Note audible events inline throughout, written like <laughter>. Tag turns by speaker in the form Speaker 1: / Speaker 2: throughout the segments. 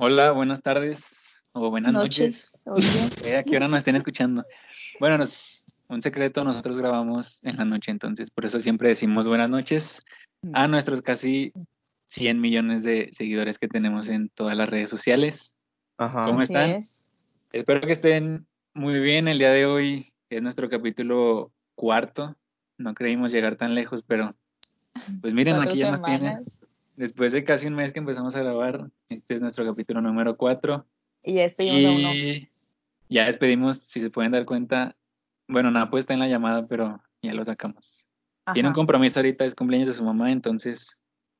Speaker 1: Hola, buenas tardes o buenas noches.
Speaker 2: noches.
Speaker 1: ¿A <laughs> qué hora nos estén escuchando? Bueno, nos- un secreto, nosotros grabamos en la noche, entonces por eso siempre decimos buenas noches a nuestros casi 100 millones de seguidores que tenemos en todas las redes sociales.
Speaker 3: Ajá.
Speaker 1: ¿Cómo están?
Speaker 2: es.
Speaker 1: Espero que estén muy bien. El día de hoy es nuestro capítulo cuarto. No creímos llegar tan lejos, pero pues miren, aquí ya nos
Speaker 2: semanas.
Speaker 1: tienen. Después de casi un mes que empezamos a grabar, este es nuestro capítulo número cuatro.
Speaker 2: Y ya despedimos a uno.
Speaker 1: Y ya despedimos, si se pueden dar cuenta. Bueno, Napo está en la llamada, pero ya lo sacamos. Tiene un compromiso ahorita, es cumpleaños de su mamá, entonces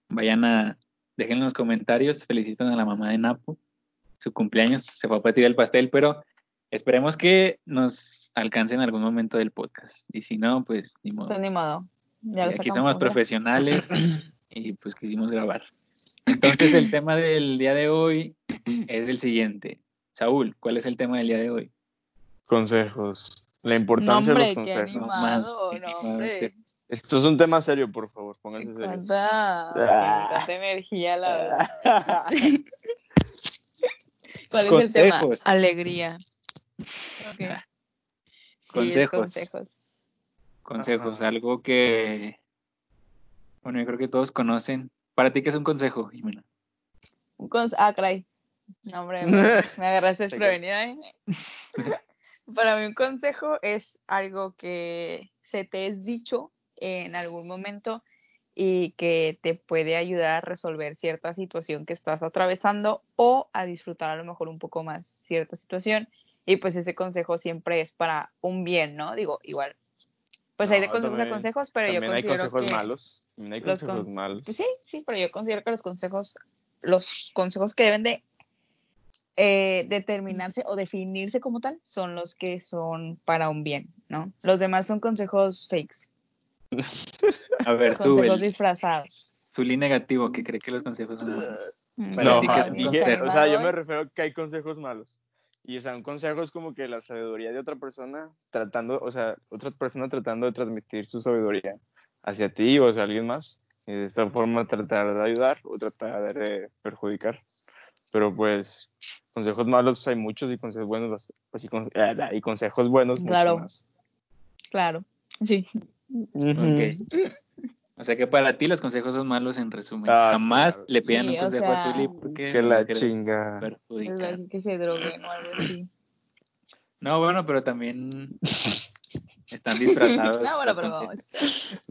Speaker 1: vayan a, dejen en los comentarios, felicitan a la mamá de Napo, su cumpleaños, se fue a partir el pastel, pero esperemos que nos alcance en algún momento del podcast. Y si no, pues ni modo.
Speaker 2: Pues ni modo. Ya lo
Speaker 1: Y aquí somos profesionales <clears throat> y pues quisimos grabar. Entonces el <clears throat> tema del día de hoy <clears throat> es el siguiente. Saúl, ¿cuál es el tema del día de hoy?
Speaker 3: Consejos. La
Speaker 2: No,
Speaker 3: importancia
Speaker 2: hombre,
Speaker 3: de los
Speaker 2: qué
Speaker 3: consejos.
Speaker 2: animado,
Speaker 1: Qué
Speaker 2: no,
Speaker 1: animado
Speaker 2: hombre.
Speaker 1: este.
Speaker 3: Esto es un tema serio, por favor, pónganse serios.
Speaker 2: me
Speaker 3: Ah.
Speaker 2: energía, la verdad. <laughs> ¿Cuál es el tema?
Speaker 1: Consejos.
Speaker 2: Alegría. Ok. Sí,
Speaker 1: Consejos.
Speaker 2: consejos.
Speaker 1: Consejos,
Speaker 3: Ajá.
Speaker 1: algo que, bueno, yo creo que todos conocen. ¿Para ti qué es un consejo, Jimena?
Speaker 2: Un cons- ah, caray. No, hombre, <laughs> me, agarraste desprevenida. ¿eh? <laughs> Para mí un consejo es algo que se te es dicho en algún momento y que te puede ayudar a resolver cierta situación que estás atravesando o a disfrutar a lo mejor un poco más cierta situación. Y pues ese consejo siempre es para un bien, ¿no? Digo, igual. Pues hay de
Speaker 3: No,
Speaker 2: consejos a consejos, pero yo
Speaker 3: También hay
Speaker 2: considero
Speaker 3: consejos
Speaker 2: que...
Speaker 3: malos. También hay consejos
Speaker 2: con-
Speaker 3: malos.
Speaker 2: Pues sí, sí, pero yo considero que los consejos, los consejos que deben de eh, determinarse o definirse como tal son los que son para un bien, ¿no? Los demás son consejos fakes, <laughs>
Speaker 1: A ver, tú,
Speaker 2: consejos disfrazados.
Speaker 1: Zulí negativo, que cree que los consejos son malos.
Speaker 2: Mm,
Speaker 1: Para
Speaker 3: No, <laughs> o sea, yo me refiero a que hay consejos malos. Y o sea, un consejo es como que la sabiduría de otra persona tratando, o sea, otra persona tratando de transmitir su sabiduría hacia ti o hacia alguien más. Y de esta forma tratar de ayudar o tratar de perjudicar. Pero pues, consejos malos pues, hay muchos y consejos buenos, pues, y, con- ah, y consejos buenos
Speaker 2: Claro.
Speaker 3: más.
Speaker 2: Claro, sí.
Speaker 1: Ok. O sea que para ti los consejos son malos en resumen.
Speaker 3: Ah,
Speaker 1: Jamás
Speaker 3: claro.
Speaker 1: le pidan
Speaker 2: Sí,
Speaker 1: un
Speaker 2: o
Speaker 1: consejo a Zulí porque
Speaker 3: Que la chinga.
Speaker 2: Es que se droguen o algo así.
Speaker 1: No, bueno, pero también <laughs> están disfrazados.
Speaker 2: No, bueno, pero vamos.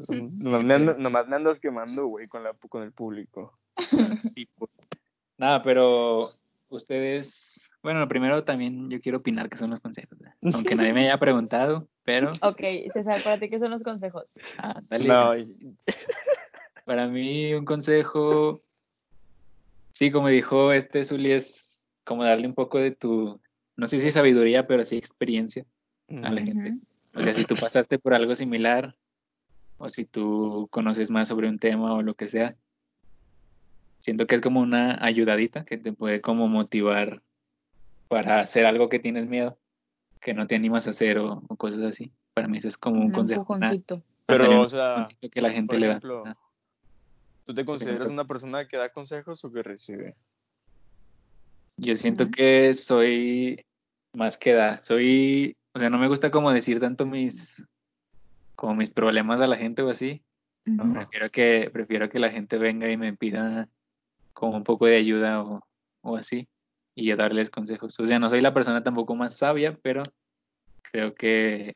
Speaker 3: Nomás me, andas, nomás me andas quemando, güey, con, la, con el público. <laughs>
Speaker 1: Sí, pues. Nada, pero ustedes, bueno, lo primero también yo quiero opinar que son los consejos, ¿verdad? aunque nadie me haya preguntado, pero
Speaker 2: Ok, César, ¿para ti qué son los consejos?
Speaker 1: ah, dale.
Speaker 3: No,
Speaker 1: Para mí un consejo, sí, como dijo este Zuli, es como darle un poco de tu, no sé si sabiduría, pero sí experiencia a la gente. O sea, si tú pasaste por algo similar, o si tú conoces más sobre un tema o lo que sea, siento que es como una ayudadita que te puede como motivar para hacer algo que tienes miedo, que no te animas a hacer o, o cosas así. Para mí eso es como un,
Speaker 2: Un
Speaker 1: consejo. una-.
Speaker 3: Pero, o sea,
Speaker 1: que la gente
Speaker 3: por
Speaker 1: le
Speaker 3: ejemplo,
Speaker 1: da.
Speaker 3: ¿tú te consideras una persona que da consejos o que recibe?
Speaker 1: Yo siento que soy más que da, soy, o sea, no me gusta como decir tanto mis, como mis problemas a la gente o así.
Speaker 2: Ujú.
Speaker 1: Prefiero que, prefiero que la gente venga y me pida como un poco de ayuda o, o así, y yo darles consejos. O sea, no soy la persona tampoco más sabia, pero creo que,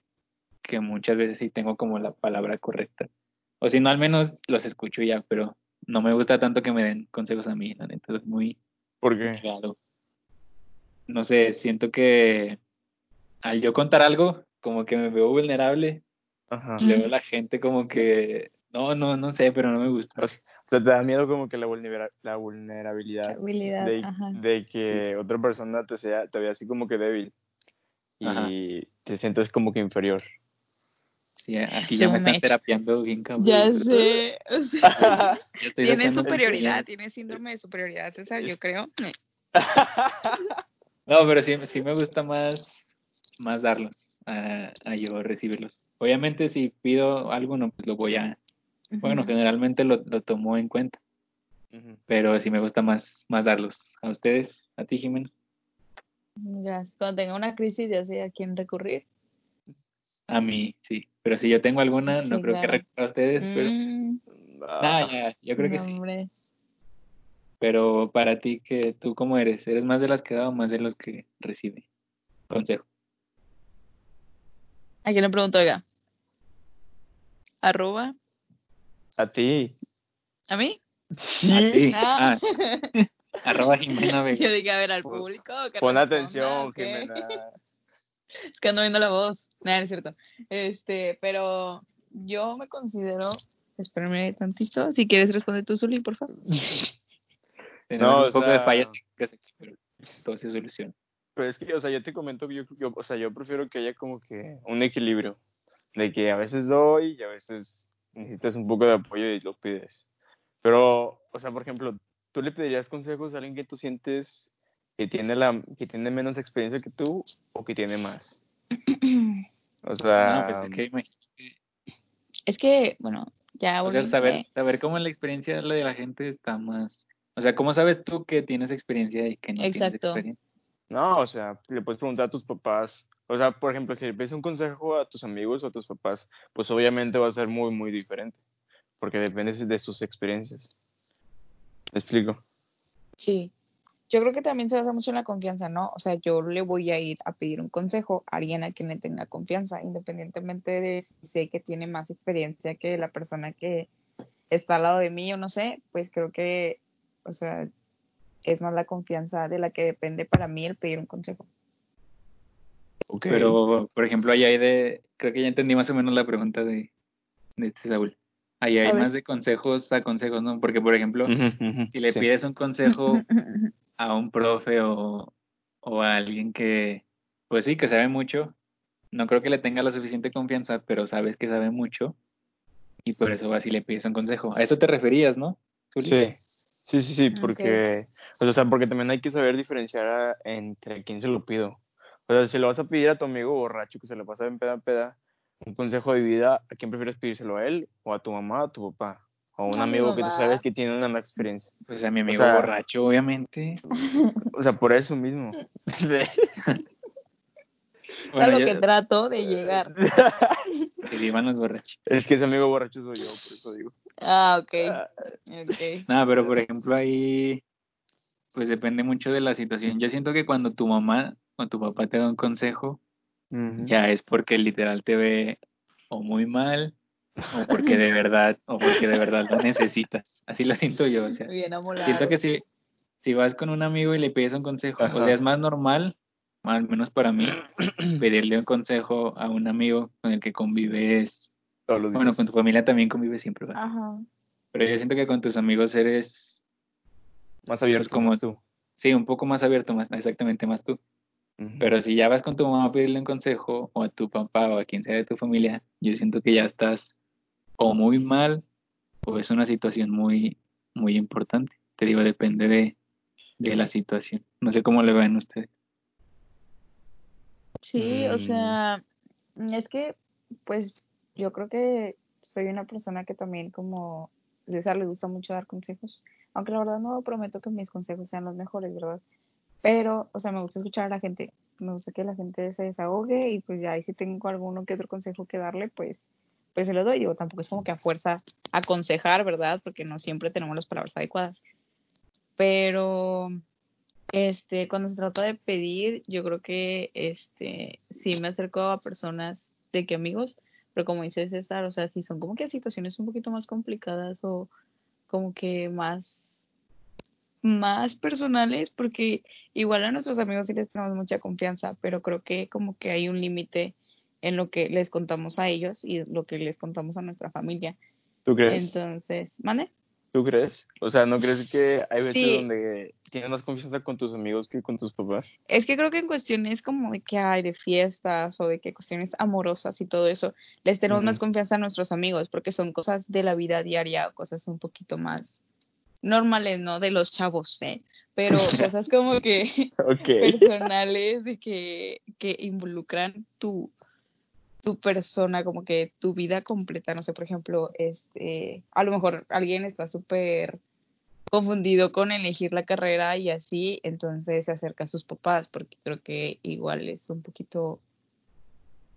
Speaker 1: que muchas veces sí tengo como la palabra correcta. O si no, al menos los escucho ya, pero no me gusta tanto que me den consejos a mí, la neta, es muy,
Speaker 3: Porque
Speaker 1: Claro. No sé, siento que al yo contar algo, como que me veo vulnerable,
Speaker 3: ajá.
Speaker 1: y luego la gente como que, no, no, no sé, pero no me gusta.
Speaker 3: O sea, te da miedo como que la, vulnera- la vulnerabilidad de, que otra persona te sea te vea así como que débil y
Speaker 1: Ajá.
Speaker 3: te sientes como que inferior.
Speaker 1: Sí, aquí ya me están terapiando bien cabrón.
Speaker 2: Ya sé, o <laughs> sea, tiene superioridad, tiene síndrome de superioridad, César, yo creo. <laughs>
Speaker 1: No, pero sí, sí me gusta más, más darlos a, a yo recibirlos. Obviamente si pido algo, no, pues lo voy a, bueno, generalmente lo, lo tomo en cuenta, pero sí me gusta más, más darlos. ¿A ustedes? ¿A ti, Jimena?
Speaker 2: Gracias. Cuando tenga una crisis ya sé a quién recurrir.
Speaker 1: A mí, sí. Pero si yo tengo alguna, no
Speaker 2: Sí,
Speaker 1: creo que recurra a ustedes, pero...
Speaker 2: Mm,
Speaker 1: Nah, ya, yo creo que sí.
Speaker 2: hombre.
Speaker 1: Pero para ti, que ¿tú cómo eres? ¿Eres más de las que da o más de los que recibe? Consejo.
Speaker 2: ¿A quién le pregunto, oiga? Arroba.
Speaker 3: A ti.
Speaker 2: ¿A mí?
Speaker 1: A ti.
Speaker 2: Ah.
Speaker 1: Ah, arroba Jimena <laughs> Vega.
Speaker 2: Yo dije, a ver, al
Speaker 3: Pon-
Speaker 2: público. que
Speaker 3: Pon atención,
Speaker 2: ¿ok?
Speaker 3: Jimena.
Speaker 2: Es <laughs> que ando viendo la voz. Nada, no es cierto. Este, pero yo me considero. Espérame tantito. Si quieres responder tú, Zuli, por favor. <laughs>
Speaker 3: No,
Speaker 1: un poco de fallas pero todo se soluciona.
Speaker 3: Pero es que, o sea, yo te comento que yo, yo- o sea, yo prefiero que haya como que un equilibrio. De que a veces doy y a veces necesitas un poco de apoyo y lo pides. Pero, o sea, por ejemplo, ¿tú le pedirías consejos a alguien que tú sientes que tiene, la, que tiene menos experiencia que tú o que tiene más? <clears throat> O sea,
Speaker 1: No, pues es que imagínate,
Speaker 2: Es que, bueno, ya
Speaker 1: o sea, saber, saber cómo la experiencia de la de la gente está más... O sea, ¿cómo sabes tú que tienes experiencia y que no tienes
Speaker 2: Exacto.
Speaker 1: experiencia?
Speaker 3: no, o sea, le puedes preguntar a tus papás. O sea, por ejemplo, si le pides un consejo a tus amigos o a tus papás, pues obviamente va a ser muy, muy diferente. Porque depende de sus experiencias. ¿Me explico?
Speaker 2: Sí. Yo creo que también se basa mucho en la confianza, ¿no? O sea, yo le voy a ir a pedir un consejo a alguien a quien le tenga confianza, independientemente de si sé que tiene más experiencia que la persona que está al lado de mí o no sé, pues creo que, o sea, es más la confianza de la que depende para mí el pedir un consejo.
Speaker 1: Pero, por ejemplo, ahí hay de... Creo que ya entendí más o menos la pregunta de, de este Saúl. Ahí hay más de consejos a consejos, ¿no? Porque, por ejemplo, si le
Speaker 3: sí.
Speaker 1: pides un consejo <laughs> a un profe o, o a alguien que, pues sí, que sabe mucho, no creo que le tenga la suficiente confianza, pero sabes que sabe mucho y por eso vas y le pides un consejo. A eso te referías, ¿no? Zuli?
Speaker 3: Sí, sí, sí, sí, porque, o sea, porque también hay que saber diferenciar a- entre quién se lo pido. O sea, si lo vas a pedir a tu amigo borracho que se le pasa en peda en peda, un consejo de vida, ¿a quién prefieres pedírselo a él o a tu mamá o a tu papá? O a un
Speaker 2: A mi
Speaker 3: amigo que tú sabes que tiene una más experiencia.
Speaker 1: Pues a mi amigo
Speaker 3: sea-
Speaker 1: borracho, obviamente. <laughs>
Speaker 3: O sea, por eso mismo.
Speaker 2: a <laughs>
Speaker 1: Bueno,
Speaker 2: lo
Speaker 1: yo-
Speaker 2: que trato de llegar. <laughs>
Speaker 1: que vivan los borrachos.
Speaker 3: es que ese amigo borracho soy yo, por eso digo.
Speaker 2: Ah, ok.
Speaker 3: Ah,
Speaker 2: Ok.
Speaker 1: Nada, pero por ejemplo ahí, pues depende mucho de la situación. Yo siento que cuando tu mamá o tu papá te da un consejo, ya es porque literal te ve o muy mal o porque de verdad o porque de verdad lo necesitas. Así lo siento yo, o sea,
Speaker 2: Bien amolado.
Speaker 1: siento que si si vas con un amigo y le pides un consejo, o sea, es más normal, al menos para mí, pedirle un consejo a un amigo con el que convives,
Speaker 3: Todos los
Speaker 1: bueno,
Speaker 3: días.
Speaker 1: con tu familia también convives siempre, ¿verdad?
Speaker 2: Ajá.
Speaker 1: pero yo siento que con tus amigos eres,
Speaker 3: Más abierto
Speaker 1: como
Speaker 3: como tú.
Speaker 1: sí, un poco más abierto, más exactamente más tú. Pero si ya vas con tu mamá a pedirle un consejo, o a tu papá, o a quien sea de tu familia, yo siento que ya estás o muy mal, o es una situación muy, muy importante. Te digo, depende de, de la situación. No sé cómo le ven ustedes.
Speaker 2: Sí, o
Speaker 3: Mm.
Speaker 2: sea, es que, pues, yo creo que soy una persona que también como César le gusta mucho dar consejos, aunque la verdad no prometo que mis consejos sean los mejores, ¿verdad? Pero, o sea, me gusta escuchar a la gente, me gusta que la gente se desahogue y pues ya, y si tengo alguno que otro consejo que darle, pues, pues se lo doy. Digo, tampoco es como que a fuerza aconsejar, ¿verdad? Porque no siempre tenemos las palabras adecuadas. Pero, este, cuando se trata de pedir, yo creo que, este, sí me acerco a personas de que amigos, pero como dice César, o sea, si son como que situaciones un poquito más complicadas o como que más, más personales, porque igual a nuestros amigos sí les tenemos mucha confianza, pero creo que como que hay un límite en lo que les contamos a ellos y lo que les contamos a nuestra familia.
Speaker 3: ¿Tú crees?
Speaker 2: Entonces, ¿mande?
Speaker 3: ¿Tú crees? O sea, ¿no crees que hay veces
Speaker 2: Sí.
Speaker 3: donde tienes más confianza con tus amigos que con tus papás?
Speaker 2: Es que creo que en cuestiones como de que hay de fiestas o de que cuestiones amorosas y todo eso, les tenemos más confianza a nuestros amigos porque son cosas de la vida diaria o cosas un poquito más normales, ¿no? De los chavos, ¿eh? Pero <laughs> cosas como que <laughs>
Speaker 3: Ok.
Speaker 2: personales de que, que involucran tu, tu persona, como que tu vida completa, no sé, por ejemplo, este, a lo mejor alguien está súper confundido con elegir la carrera y así, entonces se acerca a sus papás, porque creo que igual es un poquito...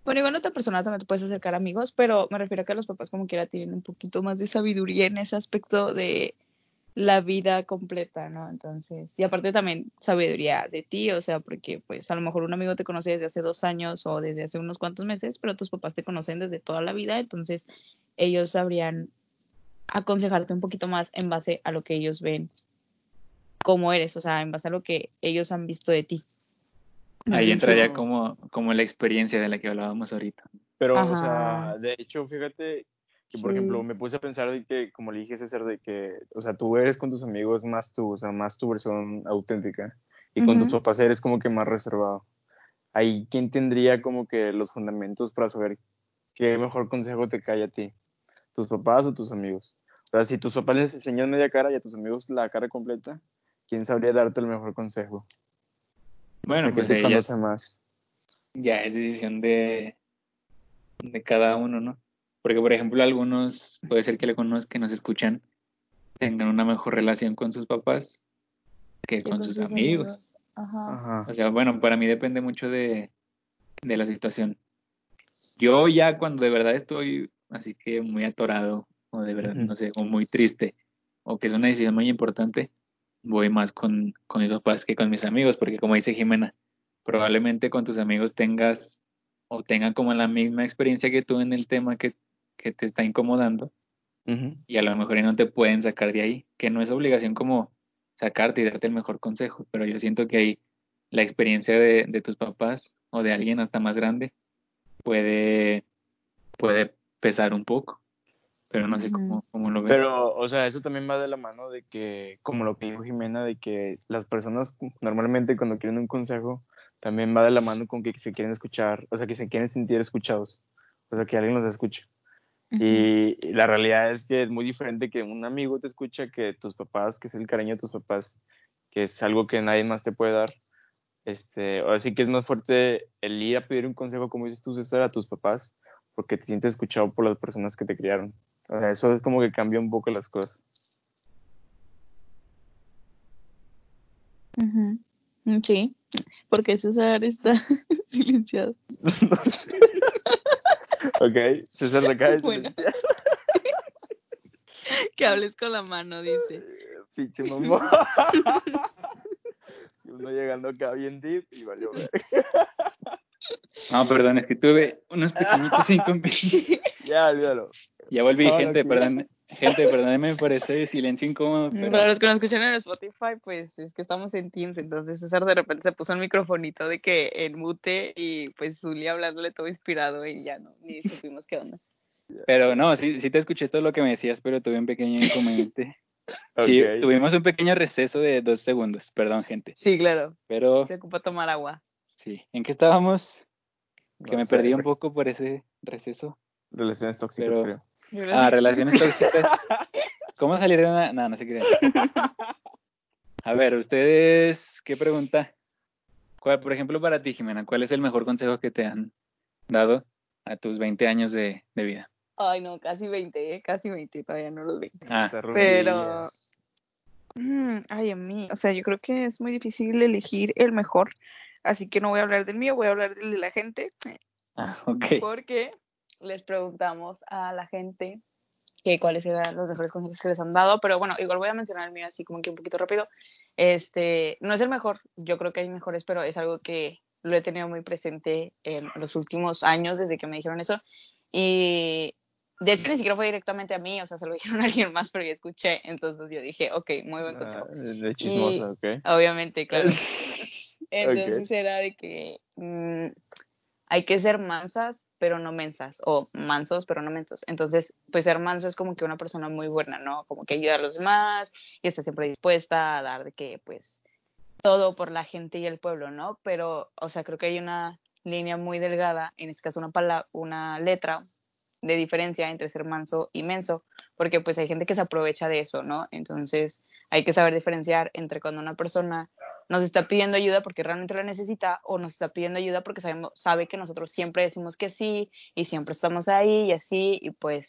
Speaker 2: Bueno, igual otra persona también te puedes acercar amigos, pero me refiero a que los papás como quiera tienen un poquito más de sabiduría en ese aspecto de la vida completa, ¿no? Entonces, y aparte también sabiduría de ti, o sea, porque pues a lo mejor un amigo te conoce desde hace dos años o desde hace unos cuantos meses, pero tus papás te conocen desde toda la vida, entonces ellos sabrían aconsejarte un poquito más en base a lo que ellos ven cómo eres, o sea, en base a lo que ellos han visto de ti.
Speaker 1: Ahí entraría como, como la experiencia de la que hablábamos ahorita.
Speaker 3: Pero, o sea, de hecho, fíjate que, por ejemplo, me puse a pensar de que, como le dije César, de que, o sea, tú eres con tus amigos más tú, o sea, más tu versión auténtica. Y con tus papás eres como que más reservado. Ahí, ¿quién tendría como que los fundamentos para saber qué mejor consejo te cae a ti? tus papás o tus amigos. O sea, si tus papás les enseñan media cara y a tus amigos la cara completa, ¿quién sabría darte el mejor consejo?
Speaker 1: Bueno, pues ya, más. ya es decisión de, de cada uno, ¿no? Porque, por ejemplo, algunos, puede ser que le conozcan, que nos escuchan, tengan una mejor relación con sus papás que con sus amigos. Ajá. O sea, bueno, para mí depende mucho de, de la situación. Yo ya cuando de verdad estoy así que muy atorado o de verdad, no sé, o muy triste o que es una decisión muy importante, voy más con, con mis papás que con mis amigos, porque como dice Jimena, probablemente con tus amigos tengas o tengan como la misma experiencia que tú en el tema que, que te está incomodando y a lo mejor no te pueden sacar de ahí, que no es obligación como sacarte y darte el mejor consejo, pero yo siento que ahí la experiencia de, de tus papás o de alguien hasta más grande puede, puede pesar un poco, pero no sé cómo, cómo lo veo.
Speaker 3: Pero, o sea, eso también va de la mano de que, como lo que dijo Jimena, de que las personas normalmente cuando quieren un consejo, también va de la mano con que se quieren escuchar, o sea, que se quieren sentir escuchados, o sea, que alguien los escuche. Y la realidad es que es muy diferente que un amigo te escucha que tus papás, que es el cariño de tus papás, que es algo que nadie más te puede dar. Este, así que es más fuerte el ir a pedir un consejo, como dices tú, César, a tus papás, porque te sientes escuchado por las personas que te criaron. O sea, eso es como que cambia un poco las cosas.
Speaker 2: Sí, porque César está <laughs> silenciado. <laughs>
Speaker 3: ok, César de <laughs> bueno. <laughs>
Speaker 2: que hables con la mano, dice. <laughs>
Speaker 3: Pinche mamá. Uno llegando acá bien deep y valió ver.
Speaker 1: No, perdón, es que tuve unos pequeñitos inconvenientes.
Speaker 3: ya, olvídalo.
Speaker 1: Ya volví, gente, perdón. Gente, perdónenme por ese silencio incómodo.
Speaker 2: Pero... Para los que nos escuchan en Spotify, pues es que estamos en Teams, entonces César de repente se puso el microfonito de que en mute y pues Zulia hablándole todo inspirado y ya no, ni <laughs> supimos qué onda.
Speaker 1: Pero no, sí, sí te escuché todo lo que me decías, pero tuve un pequeño inconveniente. <laughs> Sí, tuvimos un pequeño receso de dos segundos, perdón, gente.
Speaker 2: Sí, claro.
Speaker 1: Pero...
Speaker 2: Se ocupa tomar agua.
Speaker 1: Sí. ¿En qué estábamos? Que me perdí un poco por ese receso.
Speaker 3: Relaciones tóxicas, creo.
Speaker 1: Ah, relaciones tóxicas. <laughs> ¿Cómo salir de una.? No, no sé qué. A ver, ustedes, ¿qué pregunta? ¿Cuál, por ejemplo, para ti, Jimena, cuál es el mejor consejo que te han dado a tus 20 años de, de vida?
Speaker 2: Ay, no, casi 20, ¿eh? casi 20, todavía no los 20. Ah, pero. Mm, ay, a mí, o sea, yo creo que es muy difícil elegir el mejor, así que no voy a hablar del mío, voy a hablar del de la gente.
Speaker 1: Ah, ok.
Speaker 2: Porque les preguntamos a la gente que cuáles eran los mejores consejos que les han dado, pero bueno, igual voy a mencionar el mío así como que un poquito rápido. Este, no es el mejor, yo creo que hay mejores, pero es algo que lo he tenido muy presente en los últimos años desde que me dijeron eso. Y de hecho ni siquiera fue directamente a mí, o sea, se lo <laughs> dijeron a alguien más, pero yo escuché, entonces yo dije, ok, muy buen consejo.
Speaker 3: Ah, de chismosa, ok.
Speaker 2: Obviamente, claro. <laughs> Entonces era de que mm, hay que ser mansas, pero no mensas, o mansos, pero no mensos. Entonces, pues ser manso es como que una persona muy buena, ¿no? Como que ayuda a los demás y está siempre dispuesta a dar de que, pues, todo por la gente y el pueblo, ¿no? Pero, o sea, creo que hay una línea muy delgada, en este caso una, palabra, una letra de diferencia entre ser manso y menso, porque pues hay gente que se aprovecha de eso, ¿no? Entonces, hay que saber diferenciar entre cuando una persona nos está pidiendo ayuda porque realmente la necesita o nos está pidiendo ayuda porque sabemos, sabe que nosotros siempre decimos que sí y siempre estamos ahí y así y pues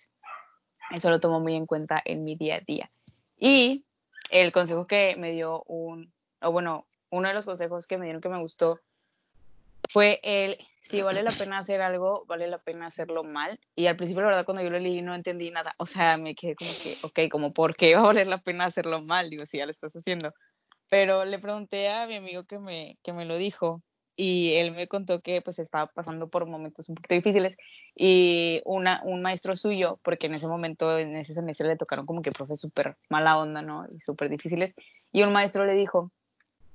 Speaker 2: eso lo tomo muy en cuenta en mi día a día. Y el consejo que me dio un, o bueno, uno de los consejos que me dieron que me gustó fue el, si vale la pena hacer algo, vale la pena hacerlo mal. Y al principio, la verdad, cuando yo lo leí no entendí nada. O sea, me quedé como que, ok, como, ¿por qué va a valer la pena hacerlo mal? Digo, si ya lo estás haciendo. Pero le pregunté a mi amigo que me, que me lo dijo y él me contó que pues estaba pasando por momentos un poquito difíciles y una, un maestro suyo, porque en ese momento, en ese semestre le tocaron como que profes súper mala onda, ¿no? Y súper difíciles. Y un maestro le dijo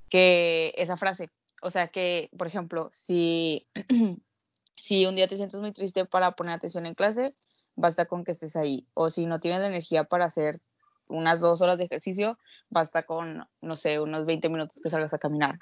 Speaker 2: que esa frase, o sea que, por ejemplo, si, <clears throat> si un día te sientes muy triste para poner atención en clase, basta con que estés ahí. O si no tienes energía para hacer unas dos horas de ejercicio, basta con, no sé, unos 20 minutos que salgas a caminar.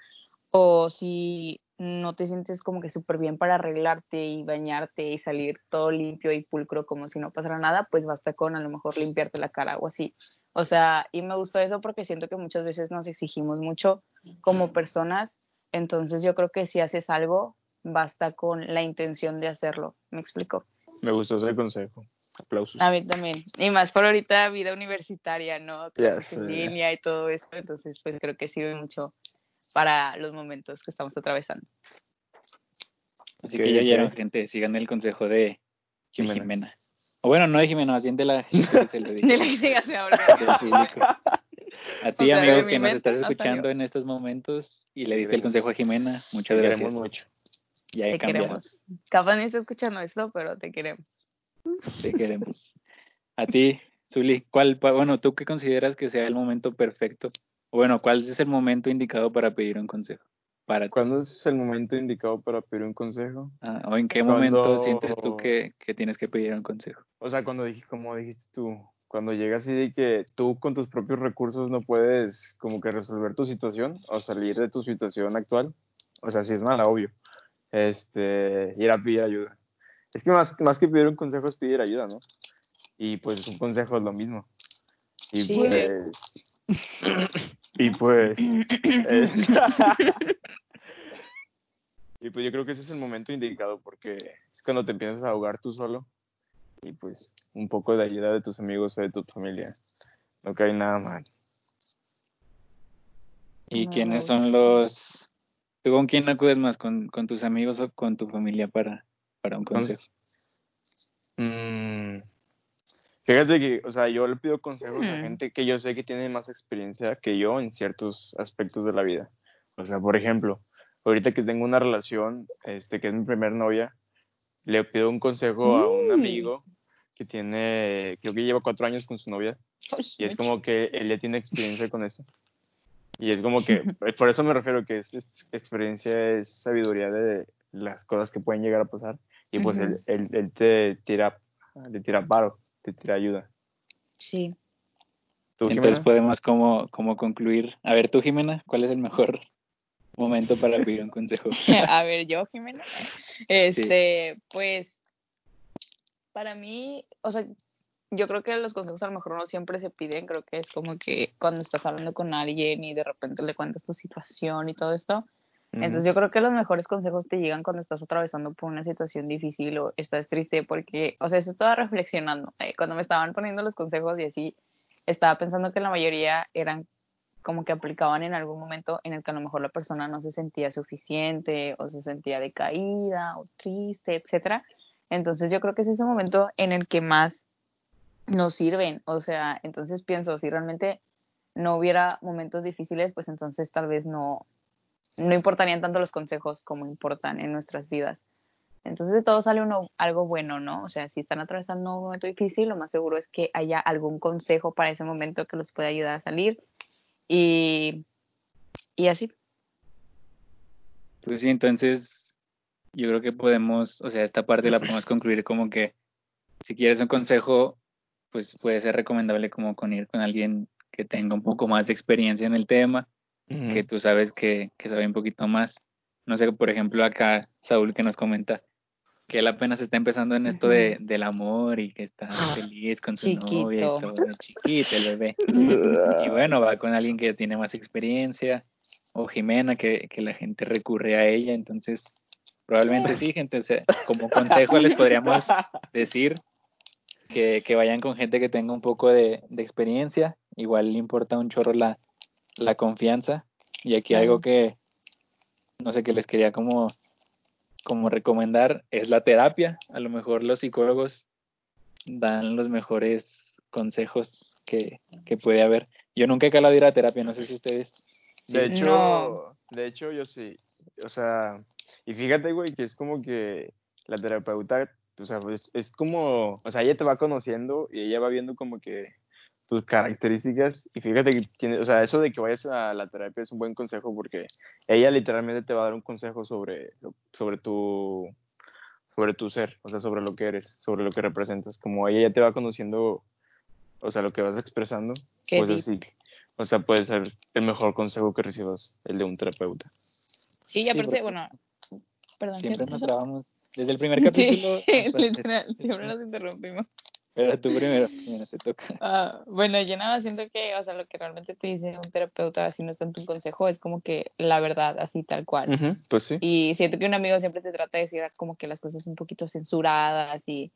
Speaker 2: O si no te sientes como que súper bien para arreglarte y bañarte y salir todo limpio y pulcro como si no pasara nada, pues basta con a lo mejor limpiarte la cara o así. O sea, y me gustó eso porque siento que muchas veces nos exigimos mucho como personas, entonces yo creo que si haces algo, basta con la intención de hacerlo. ¿Me explico?
Speaker 3: Me gustó ese consejo. Aplausos.
Speaker 2: A mí también. Y más por ahorita vida universitaria, ¿no? en línea y todo eso, entonces pues creo que sirve mucho para los momentos que estamos atravesando.
Speaker 1: Así que ya oyeron, gente, sigan el consejo de Jimena. O bueno, no de Jimena, más bien de la gente que se lo dijo. <laughs> de la que se ahora. <laughs> A ti, amigo, que nos estás escuchando en estos momentos y le diste el consejo a Jimena, muchas
Speaker 3: te
Speaker 1: gracias.
Speaker 3: Queremos mucho.
Speaker 1: Ya
Speaker 2: te queremos. Capaz ni está escuchando esto, pero te queremos.
Speaker 1: Te queremos. A ti, Zuli, ¿cuál, bueno, tú qué consideras que sea el momento perfecto bueno, ¿cuál es el momento indicado para pedir un consejo? Para
Speaker 3: ¿Cuándo es el momento indicado para pedir un consejo?
Speaker 1: Ah, ¿O en qué momento sientes tú que, que, tienes que pedir un consejo?
Speaker 3: O sea, cuando dije, como dijiste tú, cuando llegas y de que tú con tus propios recursos no puedes como que resolver tu situación o salir de tu situación actual, o sea, si es mala, obvio, este, ir a pedir ayuda. Es que más, más que pedir un consejo es pedir ayuda, ¿no? Y pues un consejo es lo mismo. Y sí. pues y pues. <laughs> Eh, <laughs> y pues yo creo que ese es el momento indicado porque es cuando te empiezas a ahogar tú solo y pues un poco de ayuda de tus amigos o de tu familia. No cae nada mal.
Speaker 1: ¿Y quiénes son los... ¿Tú con quién acudes más? ¿Con, con tus amigos o con tu familia para, para un consejo?
Speaker 3: Mmm Fíjate que, o sea, yo le pido consejos a hmm. gente que yo sé que tiene más experiencia que yo en ciertos aspectos de la vida. O sea, por ejemplo, ahorita que tengo una relación, este, que es mi primer novia, le pido un consejo a un mm. amigo que tiene, creo que lleva cuatro años con su novia, y es como que él ya tiene experiencia con eso. Y es como que, <laughs> por eso me refiero que es, experiencia, es sabiduría de las cosas que pueden llegar a pasar, y pues él, él, él, te tira, te tira paro te, te ayuda.
Speaker 2: Sí.
Speaker 1: Entonces podemos como, como concluir. A ver, tú, Jimena, ¿cuál es el mejor momento para pedir un consejo? <laughs>
Speaker 2: a ver, yo, Jimena. Este, pues, para mí, o sea, yo creo que los consejos a lo mejor no siempre se piden, creo que es como que cuando estás hablando con alguien y de repente le cuentas tu situación y todo esto, entonces yo creo que los mejores consejos te llegan cuando estás atravesando por una situación difícil o estás triste porque, o sea, eso estaba reflexionando. Eh, cuando me estaban poniendo los consejos y así, estaba pensando que la mayoría eran como que aplicaban en algún momento en el que a lo mejor la persona no se sentía suficiente o se sentía decaída o triste, etcétera. Entonces yo creo que es ese momento en el que más nos sirven. O sea, entonces pienso, si realmente no hubiera momentos difíciles, pues entonces tal vez no, no importarían tanto los consejos como importan en nuestras vidas. Entonces de todo sale uno algo bueno, ¿no? O sea, si están atravesando un momento difícil, lo más seguro es que haya algún consejo para ese momento que los pueda ayudar a salir. Y, y así.
Speaker 1: Pues sí, entonces yo creo que podemos, o sea, esta parte la podemos concluir como que si quieres un consejo, pues puede ser recomendable como con ir con alguien que tenga un poco más de experiencia en el tema que tú sabes que, que sabe un poquito más. No sé, por ejemplo, acá Saúl que nos comenta que él apenas está empezando en esto de, del amor y que está ah, feliz con su novia y todo, chiquito el bebé. y <laughs> bueno, va con alguien que tiene más experiencia, o Jimena, que, que la gente recurre a ella, entonces probablemente sí, gente, como consejo les podríamos <laughs> decir que, que, vayan con gente que tenga un poco de, de experiencia igual le importa un chorro la, la confianza. Y aquí algo que, no sé, que les quería como, como recomendar es la terapia. A lo mejor los psicólogos dan los mejores consejos que, que puede haber. Yo nunca he calado ir a terapia, no sé si ustedes.
Speaker 3: De hecho, de hecho yo sí. O sea, y fíjate, güey, que es como que la terapeuta, o sea, pues, es como, o sea, ella te va conociendo y ella va viendo como que tus características y fíjate que tiene, o sea, eso de que vayas a la terapia es un buen consejo porque ella literalmente te va a dar un consejo sobre, sobre tu sobre tu ser, o sea, sobre lo que eres, sobre lo que representas, como ella ya te va conociendo, o sea, lo que vas expresando, pues así, o sea, puede ser el mejor consejo que recibas, el de un terapeuta.
Speaker 2: Sí, y aparte, bueno, perdón.
Speaker 1: Siempre nos trabamos, desde el primer <laughs> capítulo.
Speaker 2: Sí, <laughs> literal, siempre nos interrumpimos.
Speaker 1: Pero tú primero, mira, te toca.
Speaker 2: Ah, bueno, yo nada siento que, o sea, lo que realmente te dice un terapeuta, así no es tanto un consejo, es como que la verdad, así tal cual.
Speaker 3: pues sí.
Speaker 2: Y siento que un amigo siempre te trata de decir como que las cosas un poquito censuradas y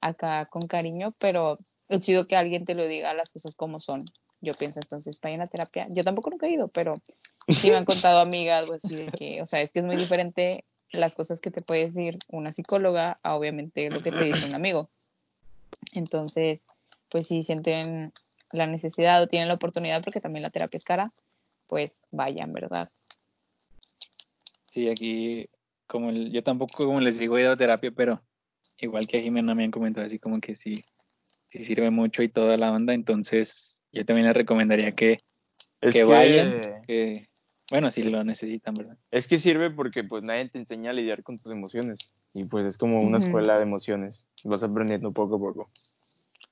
Speaker 2: acá con cariño, pero es chido que alguien te lo diga las cosas como son. Yo pienso, entonces, vayan a terapia. Yo tampoco nunca he ido, pero sí me han <laughs> contado amigas, algo así de que, o sea, es que es muy diferente las cosas que te puede decir una psicóloga a obviamente lo que te dice un amigo. Entonces, pues si sienten la necesidad o tienen la oportunidad, porque también la terapia es cara, pues vayan, ¿verdad?
Speaker 1: Sí, aquí, como yo tampoco, como les digo, he ido a terapia, pero igual que Jimena me han comentado así como que sí, sí sirve mucho y toda la onda, entonces yo también les recomendaría que, que, vayan, que, bueno, si lo necesitan, ¿verdad?
Speaker 3: Es que sirve porque pues nadie te enseña a lidiar con tus emociones y pues es como una escuela de emociones, vas aprendiendo poco a poco,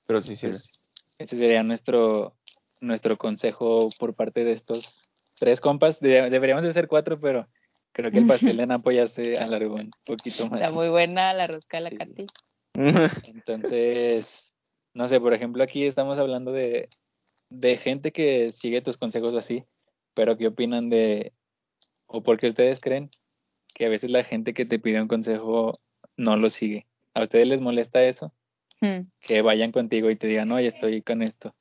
Speaker 3: pero sí sirve. Pues,
Speaker 1: ese sería nuestro, nuestro consejo por parte de estos tres compas, deberíamos de ser cuatro, pero creo que el <laughs> pastel de Napo ya se alargó un poquito más.
Speaker 2: Está muy buena la rosca de la Katy.
Speaker 1: Entonces, no sé, por ejemplo, aquí estamos hablando de, de gente que sigue tus consejos así, pero ¿qué opinan de, o por qué ustedes creen que a veces la gente que te pide un consejo no lo sigue? ¿A ustedes les molesta eso? Hmm. Que vayan contigo y te digan, oye, estoy con esto,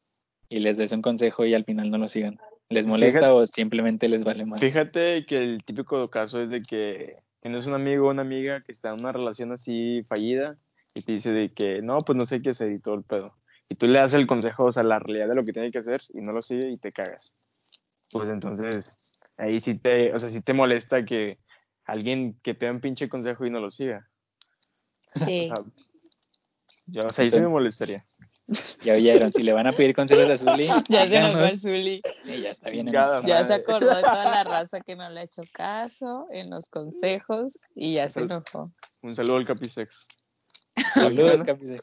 Speaker 1: y les des un consejo y al final no lo sigan. ¿Les molesta o simplemente les vale más?
Speaker 3: Fíjate que el típico caso es de que tienes un amigo o una amiga que está en una relación así fallida y te dice de que no, pues no sé qué hacer y todo el pedo. Y tú le das el consejo, o sea, la realidad de lo que tiene que hacer y no lo sigue y te cagas pues entonces ahí sí te, o sea, sí te molesta que alguien que te da un pinche consejo y no lo siga. <laughs>
Speaker 2: Sí.
Speaker 3: O sea, yo, o sea, ahí sí me molestaría.
Speaker 1: Ya oyeron, si le van a pedir consejos a Zuli. <laughs>
Speaker 2: Ya se enojó el Zuli.
Speaker 1: Ya está bien.
Speaker 2: Ya se acordó de toda la raza que no le ha hecho caso en los consejos y ya se enojó.
Speaker 3: Un saludo al Capisex.
Speaker 1: Saludos, Capisex.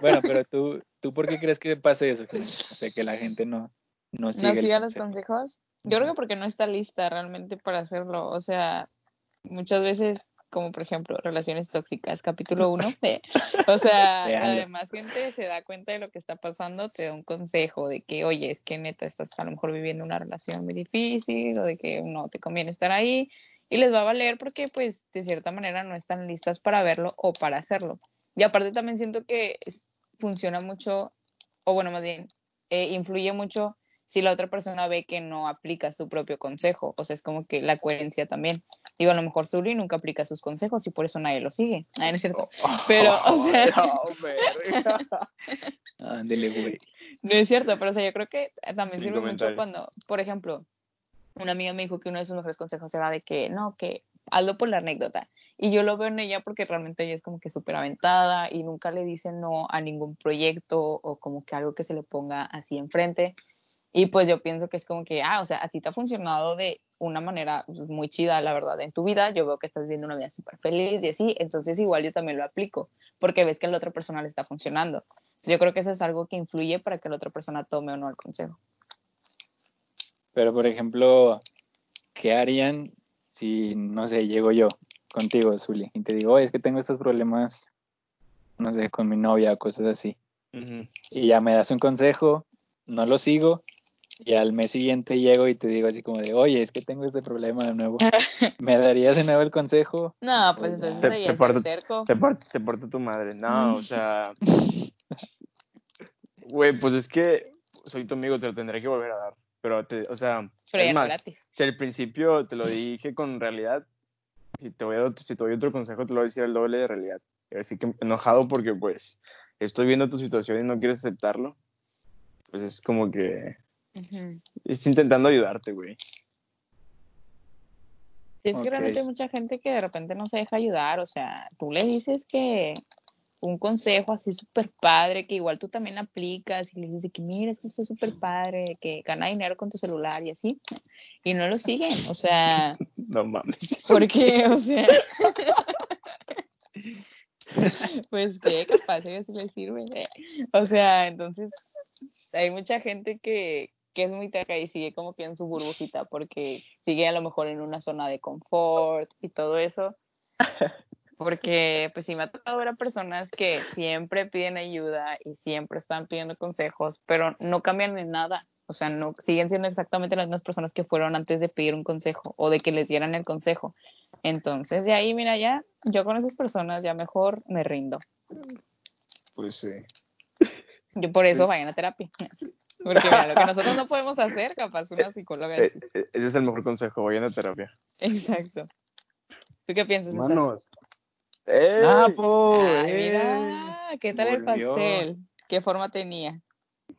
Speaker 1: Bueno, pero tú, ¿tú por qué crees que pase eso? O sea, que la gente no, no sigue,
Speaker 2: los consejos. Yo creo que porque no está lista realmente para hacerlo. O sea, muchas veces, como por ejemplo, relaciones tóxicas, capítulo 1. <laughs> o sea, además gente se da cuenta de lo que está pasando, te da un consejo de que, oye, es que neta estás a lo mejor viviendo una relación muy difícil o de que no te conviene estar ahí. Y les va a valer porque, pues, de cierta manera no están listas para verlo o para hacerlo. Y aparte también siento que funciona mucho, o bueno, más bien, eh, influye mucho si la otra persona ve que no aplica su propio consejo. O sea, es como que la coherencia también. Digo, a lo mejor Zuli nunca aplica sus consejos y por eso nadie lo sigue. no es cierto. <laughs> Pero, o sea... <laughs> No es cierto, pero o sea, yo creo que también sirve mucho cuando, por ejemplo, una amiga me dijo que uno de sus mejores consejos era de que, no, que hazlo por la anécdota. Y yo lo veo en ella porque realmente ella es como que súper aventada y nunca le dice no a ningún proyecto o como que algo que se le ponga así enfrente. Y pues yo pienso que es como que, ah, o sea, a ti te ha funcionado de una manera pues, muy chida, la verdad, en tu vida. Yo veo que estás viviendo una vida súper feliz y así, entonces igual yo también lo aplico, porque ves que a la otra persona le está funcionando. Yo creo que eso es algo que influye para que la otra persona tome o no el consejo.
Speaker 1: Pero, por ejemplo, ¿qué harían si, no sé, llego yo contigo, Zuli, y te digo, es que tengo estos problemas, no sé, con mi novia o cosas así? Y ya me das un consejo, no lo sigo, y al mes siguiente llego y te digo así como de, oye, es que tengo este problema de nuevo. <laughs> ¿Me darías de nuevo el consejo?
Speaker 2: No, pues entonces te, te,
Speaker 3: te, porta, tu madre. No, o <laughs> sea... Güey, pues es que, soy tu amigo, te lo tendré que volver a dar. Pero, te, o sea,
Speaker 2: Pero
Speaker 3: es
Speaker 2: ya no
Speaker 3: más,
Speaker 2: gratis.
Speaker 3: si al principio te lo dije con realidad, si te, voy a, dar- si te doy otro consejo, te lo voy a decir el doble de realidad. Así que enojado porque, pues, estoy viendo tu situación y no quieres aceptarlo. Pues es como que.
Speaker 2: Ujú.
Speaker 3: Es intentando ayudarte, güey.
Speaker 2: Sí, es que realmente hay mucha gente que de repente no se deja ayudar, o sea, tú le dices que un consejo así súper padre, que igual tú también aplicas y le dices que mira, esto es súper padre, que gana dinero con tu celular y así, y no lo siguen, o sea, <laughs>
Speaker 3: No mames.
Speaker 2: porque, o sea, <laughs> pues que capaz a sí les sirve, eh. o sea, entonces hay mucha gente que, que es muy taca y sigue como que en su burbujita porque sigue a lo mejor en una zona de confort y todo eso. <laughs> Porque pues sí me ha tocado ver a personas que siempre piden ayuda y siempre están pidiendo consejos, pero no cambian en nada. O sea, no siguen siendo exactamente las mismas personas que fueron antes de pedir un consejo o de que les dieran el consejo. Entonces, de ahí, mira, ya, yo con esas personas ya mejor me rindo.
Speaker 3: Pues sí.
Speaker 2: Yo por eso vayan a terapia. <laughs> Porque mira, lo que <laughs> nosotros no podemos hacer, capaz una psicóloga.
Speaker 3: Eh, eh, ese es el mejor consejo, vayan a terapia.
Speaker 2: Exacto. ¿Tú qué piensas?
Speaker 4: Hermanos,
Speaker 3: ¡Ey!
Speaker 1: ¡Napo!
Speaker 2: Ay,
Speaker 1: ¡Eh!
Speaker 2: mira, ¿qué tal el
Speaker 1: volvió.
Speaker 2: pastel? ¿Qué forma tenía?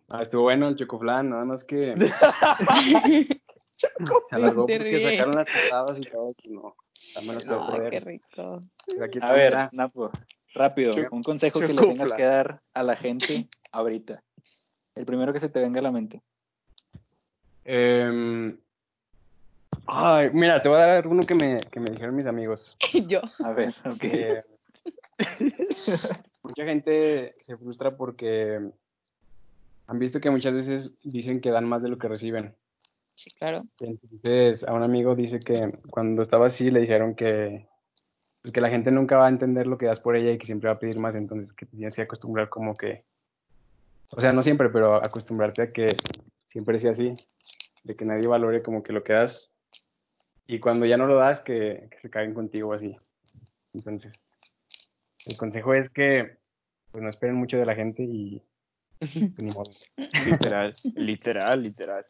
Speaker 4: ah, estuvo bueno el chocoflan, nada más que <laughs> <laughs> se alargó porque sacaron las tostadas y todo, que no. Las puedo
Speaker 2: Ay, qué rico.
Speaker 4: Aquí
Speaker 1: A ver. Napo, rápido, un consejo que le tengas que dar a la gente ahorita. El primero que se te venga a la mente.
Speaker 4: Em, ay, mira, te voy a dar uno que me, que me dijeron mis amigos. <laughs>
Speaker 2: Yo.
Speaker 1: A ver, <laughs> ok.
Speaker 4: que mucha gente se frustra porque han visto que muchas veces dicen que dan más de lo que reciben.
Speaker 2: Sí, claro.
Speaker 4: Entonces, a un amigo dice que cuando estaba así le dijeron que, pues, que la gente nunca va a entender lo que das por ella y que siempre va a pedir más, entonces que te tienes que acostumbrar como que, o sea, no siempre, pero acostumbrarte a que siempre sea así, de que nadie valore como que lo que das y cuando ya no lo das, que, que se caigan contigo así. Entonces, el consejo es que pues no esperen mucho de la gente y <laughs> ni modo.
Speaker 3: Literal, literal, literal.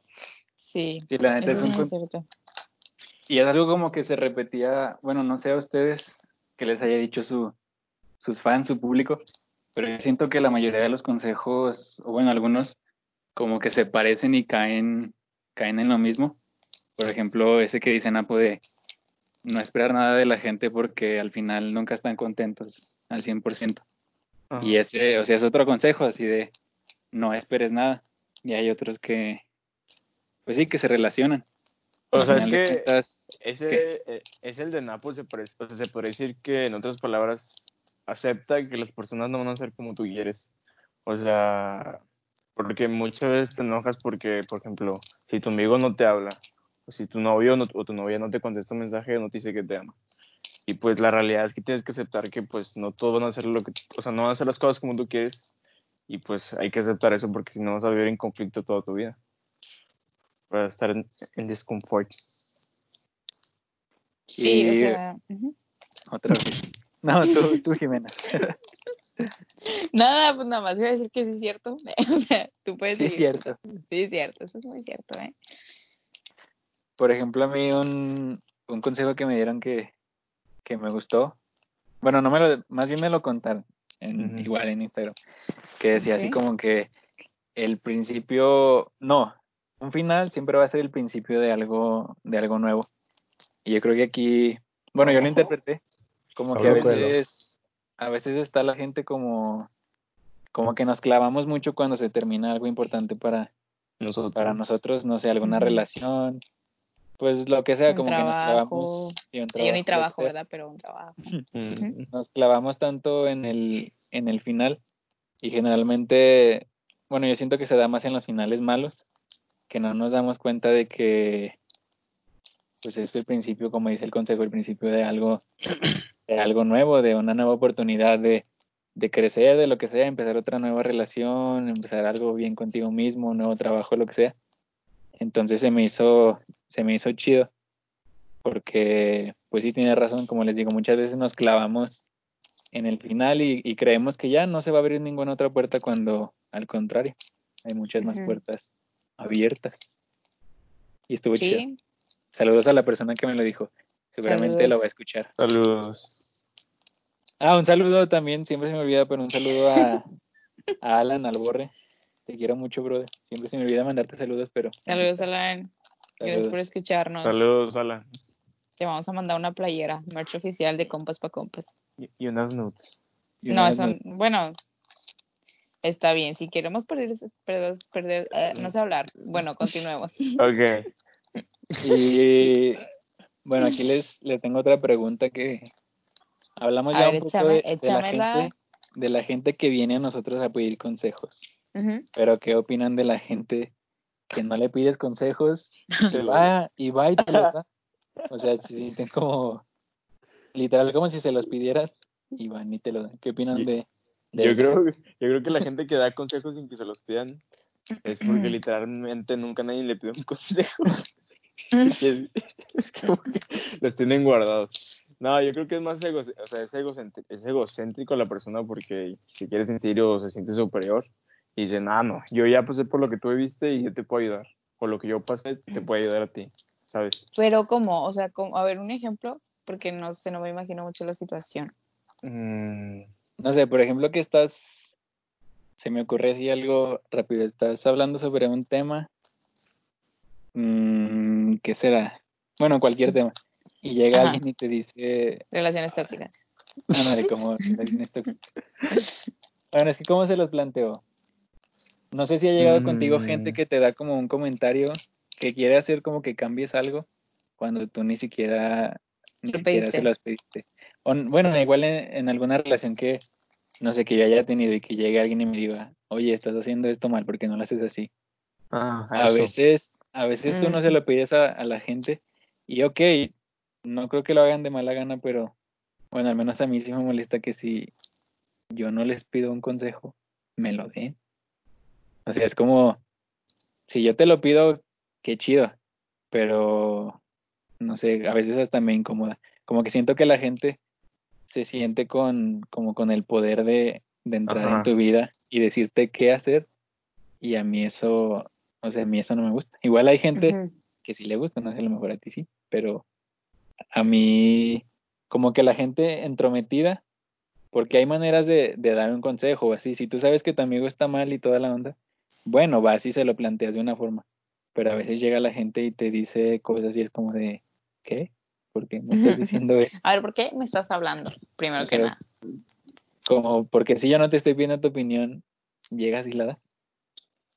Speaker 2: Sí.
Speaker 1: Sí, la
Speaker 2: Eso
Speaker 1: es un
Speaker 2: cierto.
Speaker 1: Y es algo como que se repetía, bueno, no sé a ustedes que les haya dicho su, sus fans, su público, pero yo siento que la mayoría de los consejos, o bueno, algunos, como que se parecen y caen, caen en lo mismo. Por ejemplo, ese que dice Napo de no esperar nada de la gente porque al final nunca están contentos al 100%. Y ese, o sea, es otro consejo así de no esperes nada. Y hay otros que, pues sí, que se relacionan.
Speaker 3: O sea, es que
Speaker 1: cuentas,
Speaker 3: ese eh, es el de Napo, se, parece- o sea, se puede decir que, en otras palabras, acepta que las personas no van a ser como tú quieres. O sea, porque muchas veces te enojas porque, por ejemplo, si tu amigo no te habla, o si tu novio no- o tu novia no te contesta un mensaje, no te dice que te ama. Y pues la realidad es que tienes que aceptar que pues no todos van a hacer lo que, o sea, no van a hacer las cosas como tú quieres. Y pues hay que aceptar eso porque si no vas a vivir en conflicto toda tu vida. Para estar en, en desconfort.
Speaker 2: Sí, o
Speaker 1: Y-
Speaker 2: sea. ujú.
Speaker 1: otra vez. <laughs> No, tú, <laughs> tú Jimena. <laughs>
Speaker 2: Nada, pues nada más iba a decir que sí es cierto. o sea, tú puedes
Speaker 1: Sí, es
Speaker 2: seguir.
Speaker 1: cierto.
Speaker 2: Sí, es cierto, eso es muy cierto, ¿eh?
Speaker 1: Por ejemplo, a mí un, un consejo que me dieron que, que me gustó, bueno, no me lo, más bien me lo contaron, en, igual en Instagram, que decía así como que el principio, no, un final siempre va a ser el principio de algo, de algo nuevo. Y yo creo que aquí, bueno, yo lo interpreté como que a veces, a veces está la gente como, como que nos clavamos mucho cuando se termina algo importante para,
Speaker 3: Nosotros.
Speaker 1: para nosotros, no sé, alguna relación, pues lo que sea,
Speaker 2: Un
Speaker 1: como que nos clavamos.
Speaker 2: trabajo.
Speaker 1: sí, un
Speaker 2: Yo ni trabajo. ¿verdad? Pero un trabajo.
Speaker 3: Mm.
Speaker 1: Nos clavamos tanto en el, en el final y generalmente, bueno, yo siento que se da más en los finales malos, que no nos damos cuenta de que pues es el principio, como dice el consejo, el principio de algo, de algo nuevo, de una nueva oportunidad de, de crecer, de lo que sea, empezar otra nueva relación, empezar algo bien contigo mismo, un nuevo trabajo, lo que sea. Entonces se me hizo, se me hizo chido, porque pues sí tiene razón, como les digo, muchas veces nos clavamos en el final y, y creemos que ya no se va a abrir ninguna otra puerta cuando al contrario, hay muchas más
Speaker 2: Ujú.
Speaker 1: puertas abiertas. Y estuvo chido.
Speaker 2: Sí,
Speaker 1: Saludos a la persona que me lo dijo. Seguramente lo va a escuchar.
Speaker 3: Saludos.
Speaker 1: Ah, un saludo también, siempre se me olvida, pero un saludo a, a Alan Alborre. Te quiero mucho, brother. Siempre se me olvida mandarte saludos, pero.
Speaker 2: saludos Alan. Gracias por escucharnos.
Speaker 3: Saludos, Alan.
Speaker 2: Te vamos a mandar una playera, merch oficial de Compas pa Compas.
Speaker 3: Y, y unas nudes.
Speaker 1: Y
Speaker 2: No,
Speaker 1: vez
Speaker 2: bueno, está bien. Si queremos perder, perder, perder eh, no sé hablar. Bueno, continuemos.
Speaker 3: Ok.
Speaker 1: Y bueno, aquí les, les tengo otra pregunta que hablamos
Speaker 2: A
Speaker 1: ya
Speaker 2: ver,
Speaker 1: un poco
Speaker 2: échame-
Speaker 1: de, de la gente, de la gente que viene a nosotros a pedir consejos. Pero ¿qué opinan de la gente que no le pides consejos <laughs>
Speaker 3: lo-
Speaker 1: va, y va y te los da? O sea, se sienten como literal como si se los pidieras y van y te lo dan. ¿Qué opinan
Speaker 3: Yo-
Speaker 1: de, de
Speaker 3: Yo
Speaker 1: eso?
Speaker 3: creo, yo creo que la gente que da consejos sin que se los pidan es porque literalmente nunca nadie le pide un <laughs> consejo. <laughs> Es, como que <laughs> los tienen guardados. No, yo creo que es más ego, o sea, es, egocéntrico, es egocéntrico la persona porque se quiere sentir o se siente superior y dice, no, no, yo ya pasé por lo que tú viviste y yo te puedo ayudar. Por lo que yo pasé, te puedo ayudar a ti, ¿sabes?
Speaker 2: Pero ¿cómo? O sea, como, a ver, un ejemplo, porque no sé, no me imagino mucho la situación.
Speaker 3: Mm,
Speaker 1: No sé, por ejemplo, que estás, se me ocurre así algo rápido, estás hablando sobre un tema, mm, ¿qué será? Bueno, cualquier tema, y llega
Speaker 2: Ajá.
Speaker 1: alguien y te dice,
Speaker 2: Relaciones tóxicas.
Speaker 1: ándale, como, <laughs> esto. bueno, es que ¿cómo se los planteo? No sé si ha llegado contigo gente
Speaker 3: Mm.
Speaker 1: que te da como un comentario que quiere hacer como que cambies algo cuando tú ni siquiera, ni siquiera se los pediste. O, bueno, igual en, en alguna relación que, no sé, que yo haya tenido y que llegue alguien y me diga, oye, estás haciendo esto mal, porque no lo haces así?
Speaker 3: ah,
Speaker 1: A veces, a veces tú no se
Speaker 2: Mm.
Speaker 1: lo pides a, a la gente y ok, no creo que lo hagan de mala gana, pero bueno, al menos a mí sí me molesta que si yo no les pido un consejo, me lo den. O sea, es como, si yo te lo pido, qué chido, pero no sé, a veces hasta me incomoda. Como que siento que la gente se siente con, como con el poder de, de entrar en tu vida y decirte qué hacer, y a mí eso, o sea, a mí eso no me gusta. Igual hay gente que sí le gusta, no sé, a lo mejor a ti sí, pero a mí, como que la gente entrometida, porque hay maneras de, de dar un consejo o así, si tú sabes que tu amigo está mal y toda la onda, bueno, vas y se lo planteas de una forma, pero a veces llega la gente y te dice cosas y es como de, ¿qué? ¿Por qué me estás <laughs> diciendo eso?
Speaker 2: A ver, ¿por qué me estás hablando? Primero
Speaker 1: O
Speaker 2: que nada.
Speaker 1: Como, porque si yo no te estoy pidiendo tu opinión, llegas y la das.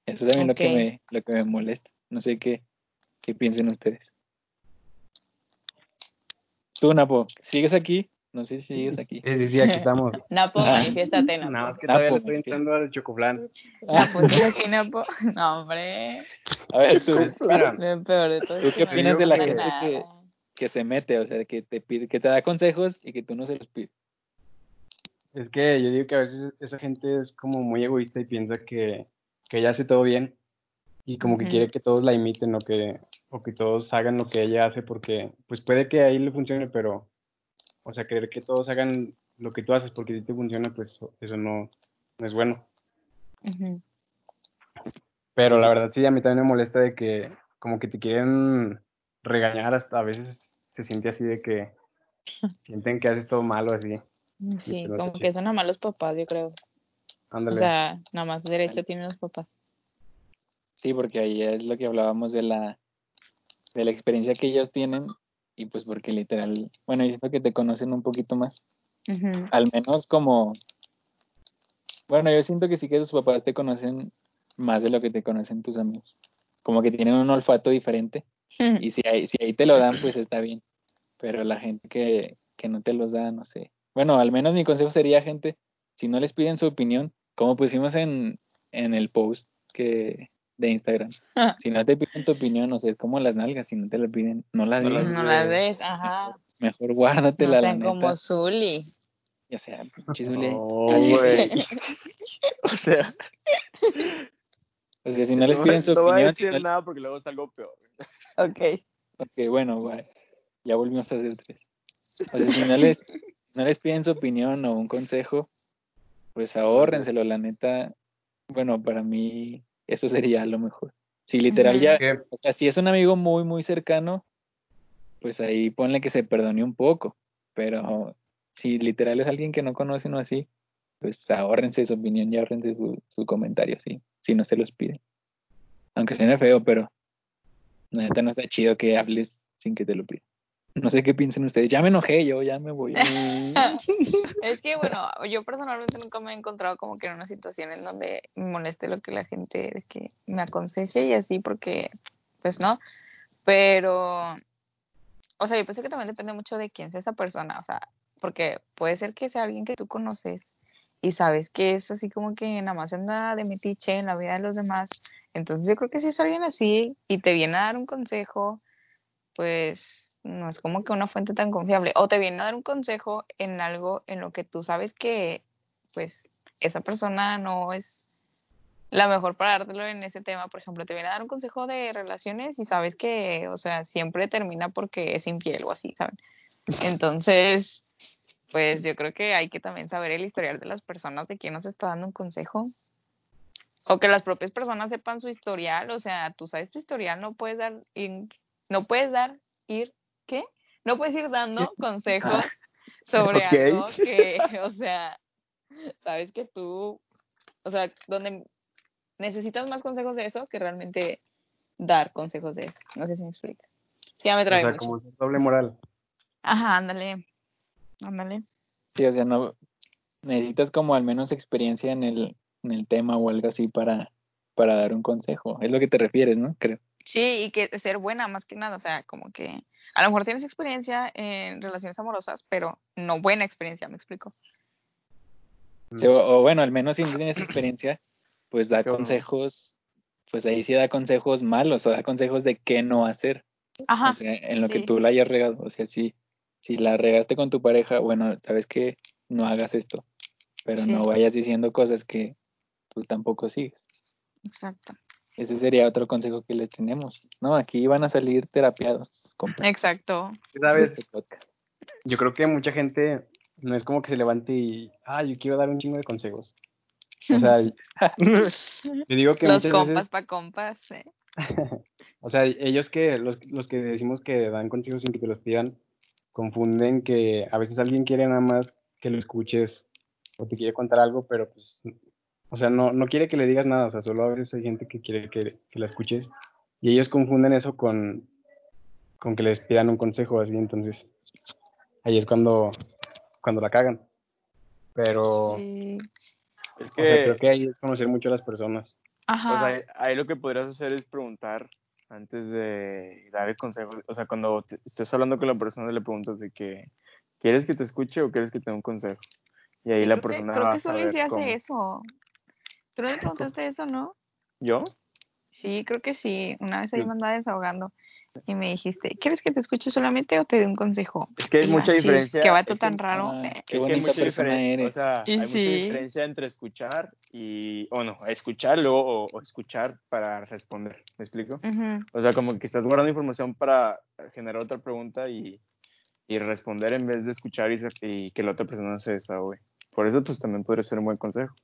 Speaker 1: Eso es también lo que me, lo que me molesta. No sé qué, qué piensen ustedes. Tú, Napo, ¿sigues aquí? No sé si sigues aquí.
Speaker 4: Sí, sí, sí, aquí estamos. <laughs>
Speaker 2: Napo,
Speaker 1: Ah.
Speaker 2: manifiéstate, Napo.
Speaker 4: Nada más que
Speaker 1: Napo,
Speaker 4: todavía le estoy entrando al chocoflan.
Speaker 2: Napo, ¿estás <laughs> aquí, Napo? No, hombre.
Speaker 1: A ver, tú,
Speaker 4: Mira,
Speaker 2: Lo peor de todo
Speaker 1: ¿Tú qué
Speaker 2: no
Speaker 1: opinas de la gente que- que se mete, o sea, que te pide, que te da consejos y que tú no se los pides.
Speaker 4: es que yo digo que a veces esa gente es como muy egoísta y piensa que, que ella hace todo bien y como que quiere que todos la imiten o que, o que todos hagan lo que ella hace porque pues puede que ahí le funcione, pero o sea, querer que todos hagan lo que tú haces porque si te funciona, pues eso no, no es bueno. Pero la verdad sí, a mí también me molesta de que como que te quieren regañar hasta a veces se siente así de que <laughs> sienten que haces todo malo así.
Speaker 2: Sí,
Speaker 4: pero
Speaker 2: como
Speaker 4: sí.
Speaker 2: que son nada más los papás, yo creo.
Speaker 4: Ándale.
Speaker 2: O sea, nada más derecho tienen los papás.
Speaker 1: Sí, porque ahí es lo que hablábamos de la, de la experiencia que ellos tienen y pues porque literal, bueno, yo siento que te conocen un poquito más, al menos como, bueno, yo siento que sí que tus papás te conocen más de lo que te conocen tus amigos, como que tienen un olfato diferente y si ahí, si ahí te lo dan, pues está bien, pero la gente que, que no te los da, no sé. Bueno, al menos mi consejo sería, gente, si no les piden su opinión, como pusimos en, en el post que de Instagram, <laughs> si no te piden tu opinión, no sé, es como las nalgas, si no te lo piden, no las
Speaker 3: No
Speaker 1: digas,
Speaker 2: No las ves, ajá.
Speaker 1: mejor guárdatela, la neta.
Speaker 2: como Zully.
Speaker 1: Ya sea, <laughs>
Speaker 3: güey. <laughs> O sea,
Speaker 1: O sea, si no les piden su
Speaker 3: no voy a
Speaker 1: opinión, si
Speaker 3: decir
Speaker 1: no-
Speaker 3: nada porque luego es algo peor.
Speaker 2: Ok.
Speaker 1: ok, bueno, guay, ya volvimos a hacer tres. O sea, si no les, no les piden su opinión o un consejo, pues ahórrenselo, la neta. Bueno, para mí, Eso sería lo mejor. Si literal ya, o sea, si es un amigo muy, muy cercano, pues ahí ponle que se perdone un poco. Pero si literal es alguien que no conoce o así, pues ahórrense su opinión y ahórrense su, su comentario, sí, si no se los piden. Aunque suene feo, pero la neta no está chido que hables sin que te lo pidan. No sé qué piensen ustedes. Ya me enojé yo, ya me voy. <laughs>
Speaker 2: Es que, bueno, yo personalmente nunca me he encontrado como que en una situación en donde me moleste lo que la gente que me aconseje y así, porque, pues no. Pero, o sea, yo pienso que también depende mucho de quién sea esa persona, o sea, porque puede ser que sea alguien que tú conoces y sabes que es así como que nada más anda de metiche en la vida de los demás. Entonces yo creo que si es alguien así y te viene a dar un consejo, pues no es como que una fuente tan confiable. O te viene a dar un consejo en algo en lo que tú sabes que, pues, esa persona no es la mejor para dártelo en ese tema. Por ejemplo, te viene a dar un consejo de relaciones y sabes que, o sea, siempre termina porque es infiel o así, ¿saben? Entonces, pues yo creo que hay que también saber el historial de las personas de quién nos está dando un consejo. O que las propias personas sepan su historial, o sea, tú sabes tu historial, no puedes dar, ir- no puedes dar, ir, ¿qué? No puedes ir dando consejos sobre
Speaker 3: Ok.
Speaker 2: algo <laughs> que, o sea, sabes que tú, o sea, donde necesitas más consejos de eso que realmente dar consejos de eso. No sé si me explica. Ya me
Speaker 4: O
Speaker 2: trae
Speaker 4: sea,
Speaker 2: mucho.
Speaker 4: como doble moral.
Speaker 2: Ajá, ándale. Ándale.
Speaker 1: Sí, o sea, no necesitas como al menos experiencia en el, en el tema o algo así para, para dar un consejo. Es lo que te refieres, ¿no? Creo.
Speaker 2: Sí, y que ser buena más que nada, o sea, como que a lo mejor tienes experiencia en relaciones amorosas, pero no buena experiencia, me explico.
Speaker 1: O, sea, o- o bueno, al menos si no tienes experiencia, pues da consejos, pues ahí sí da consejos malos o da consejos de qué no hacer. O
Speaker 2: Ajá,
Speaker 1: sea, en lo que tú la hayas regado. O sea, si, si la regaste con tu pareja, bueno, sabes que no hagas esto, pero
Speaker 2: Sí.
Speaker 1: no vayas diciendo cosas que tú tampoco sigues.
Speaker 2: exacto.
Speaker 1: Ese sería otro consejo que les tenemos. No, aquí van a salir terapiados, compa,
Speaker 2: Exacto.
Speaker 4: ¿Sabes?
Speaker 1: este podcast.
Speaker 4: Yo creo que mucha gente no es como que se levante y, ah, yo quiero dar un chingo de consejos. O sea, <laughs> yo digo que
Speaker 2: Los
Speaker 4: muchas
Speaker 2: compas
Speaker 4: veces,
Speaker 2: pa' compas. eh. <laughs>
Speaker 4: o sea, ellos que, los, los que decimos que dan consejos sin que te los pidan, confunden que a veces alguien quiere nada más que lo escuches o te quiere contar algo, pero pues, o sea, no, no quiere que le digas nada, o sea, solo a veces hay gente que quiere que, que la escuches y ellos confunden eso con, con que les pidan un consejo así, entonces ahí es cuando, cuando la cagan. Pero,
Speaker 2: Sí.
Speaker 3: Es
Speaker 4: o sea, creo
Speaker 3: que,
Speaker 4: que ahí es conocer mucho a las personas.
Speaker 2: Ajá.
Speaker 3: pues ahí, ahí lo que podrías hacer es preguntar antes de dar el consejo. O sea, cuando te- estés hablando con la persona, le preguntas de que, ¿quieres que te escuche o quieres que te dé un consejo? Y ahí
Speaker 2: Sí,
Speaker 3: la
Speaker 2: que-
Speaker 3: persona
Speaker 2: creo
Speaker 3: va
Speaker 2: que
Speaker 3: saber
Speaker 2: sí hace
Speaker 3: cómo.
Speaker 2: eso. ¿Tú no le preguntaste eso, no?
Speaker 3: ¿Yo?
Speaker 2: Sí, creo que sí. Una vez ahí
Speaker 3: Sí.
Speaker 2: me andaba desahogando y me dijiste, ¿quieres que te escuche solamente o te dé un consejo?
Speaker 3: Es que hay
Speaker 2: Y
Speaker 3: mucha
Speaker 2: "Chis,
Speaker 3: diferencia.
Speaker 2: Qué vato
Speaker 3: es que-
Speaker 2: tan raro.
Speaker 1: Ah, <laughs>
Speaker 2: eh".
Speaker 1: Qué
Speaker 3: es que hay
Speaker 1: bonita
Speaker 3: mucha
Speaker 1: persona
Speaker 3: diferen-
Speaker 1: eres.
Speaker 3: O sea, hay mucha
Speaker 2: sí.
Speaker 3: diferencia entre escuchar y, o no, escuchar luego o, o escuchar para responder. ¿Me explico?
Speaker 2: Ujú.
Speaker 3: O sea, como que estás guardando información para generar otra pregunta y, y responder en vez de escuchar y, y que la otra persona se desahogue. Por eso, pues también podría ser un buen consejo.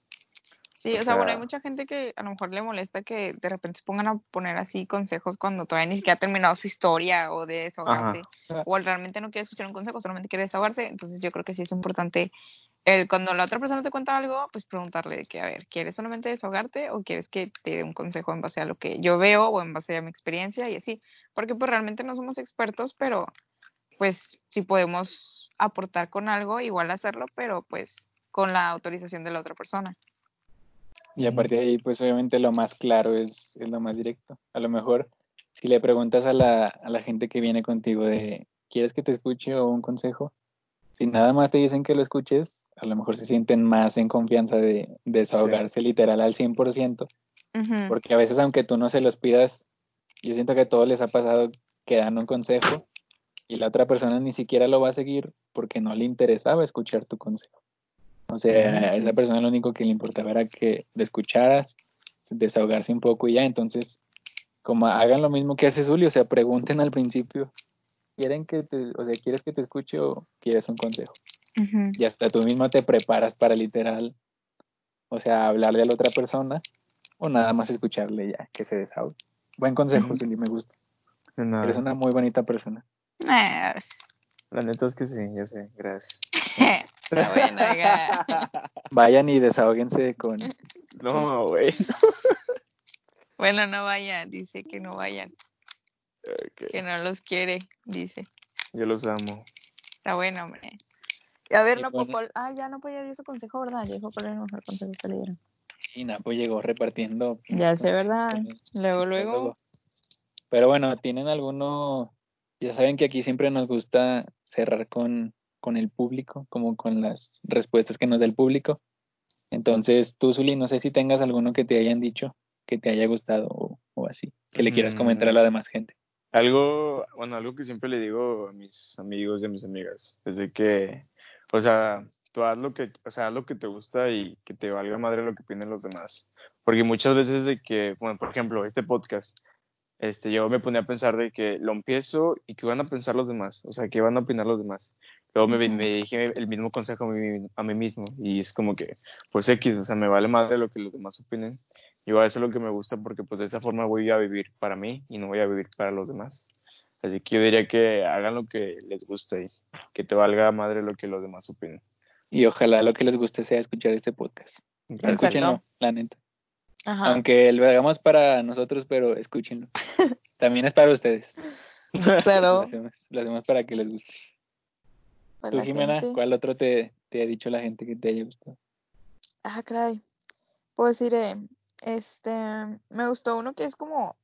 Speaker 2: Sí,
Speaker 3: O
Speaker 2: o sea, bueno, hay mucha gente que a lo mejor le molesta que de repente se pongan a poner así consejos cuando todavía ni siquiera ha terminado su historia o de desahogarse.
Speaker 1: Ajá.
Speaker 2: O realmente no quiere escuchar un consejo, solamente quiere desahogarse. Entonces yo creo que sí es importante el, cuando la otra persona te cuenta algo, pues preguntarle de que, a ver, ¿quieres solamente desahogarte o quieres que te dé un consejo en base a lo que yo veo o en base a mi experiencia y así? Porque pues realmente no somos expertos, pero pues si podemos aportar con algo, igual hacerlo, pero pues con la autorización de la otra persona.
Speaker 1: Y aparte de ahí, pues obviamente lo más claro es, es lo más directo. A lo mejor, si le preguntas a la, a la gente que viene contigo de, ¿quieres que te escuche o un consejo? Si nada más te dicen que lo escuches, a lo mejor se sienten más en confianza de, de desahogarse literal al 100%,
Speaker 2: Ujú.
Speaker 1: porque a veces aunque tú no se los pidas, yo siento que a todos les ha pasado que dan un consejo y la otra persona ni siquiera lo va a seguir porque no le interesaba escuchar tu consejo. O sea, a esa persona lo único que le importaba era que le escucharas, desahogarse un poco y ya. Entonces, como hagan lo mismo que hace Zully, o sea, pregunten al principio, ¿quieren que te, o sea, quieres que te escuche o quieres un consejo? Y hasta tú mismo te preparas para literal, o sea, hablarle a la otra persona o nada más escucharle ya, que se desahogue. Buen consejo, Zuli, me gusta.
Speaker 3: De nada.
Speaker 1: Eres una muy bonita persona.
Speaker 2: Ah,
Speaker 3: La neta es que sí, ya sé, gracias. <laughs>
Speaker 2: Está bueno, oiga. <laughs>
Speaker 1: Vayan y desahóguense con...
Speaker 3: No, güey.
Speaker 2: Bueno, no vayan, dice que no vayan, que no los quiere, dice.
Speaker 3: Yo los amo.
Speaker 2: Está bueno, hombre. Y a ver, no,
Speaker 1: bueno.
Speaker 2: Ah, ya no podía dar su consejo, ¿verdad? Cuál era el mejor consejo que le dieron.
Speaker 1: Y Napo llegó repartiendo...
Speaker 2: Ya sé, ¿verdad?
Speaker 1: con-
Speaker 2: Luego, luego.
Speaker 1: Pero bueno, ¿tienen alguno? Ya saben que aquí siempre nos gusta cerrar con, con el público, como con las respuestas que nos da el público. Entonces, tú, Zuli, no sé si tengas alguno que te hayan dicho, que te haya gustado o, o así, que le quieras comentar a la demás gente.
Speaker 3: Algo, bueno, algo que siempre le digo a mis amigos y a mis amigas, es de que, o sea, tú haz lo que, o sea, haz lo que te gusta y que te valga madre lo que opinen los demás. Porque muchas veces de que, bueno, por ejemplo, este podcast, este, yo me ponía a pensar de que lo empiezo y qué van a pensar los demás, o sea, qué van a opinar los demás. Luego me, me dije el mismo consejo a mí, a mí mismo y es como que, pues X, o sea, me vale madre lo que los demás opinen. Yo eso es lo que me gusta porque pues de esa forma voy a vivir para mí y no voy a vivir para los demás. Así que yo diría que hagan lo que les guste y que te valga madre lo que los demás opinen.
Speaker 1: Y ojalá lo que les guste sea escuchar este podcast.
Speaker 2: Exacto.
Speaker 1: Escúchenlo, la neta.
Speaker 2: Ajá.
Speaker 1: Aunque lo hagamos para nosotros, pero escúchenlo. <laughs> También es para ustedes. Lo
Speaker 2: Claro.
Speaker 1: hacemos, lo hacemos para que les guste.
Speaker 2: Pues
Speaker 1: Tú, Jimena,
Speaker 2: gente-
Speaker 1: ¿cuál otro te, te ha dicho la gente que te haya gustado?
Speaker 2: Ah, caray. Puedo decir, eh, este, me gustó uno que es como,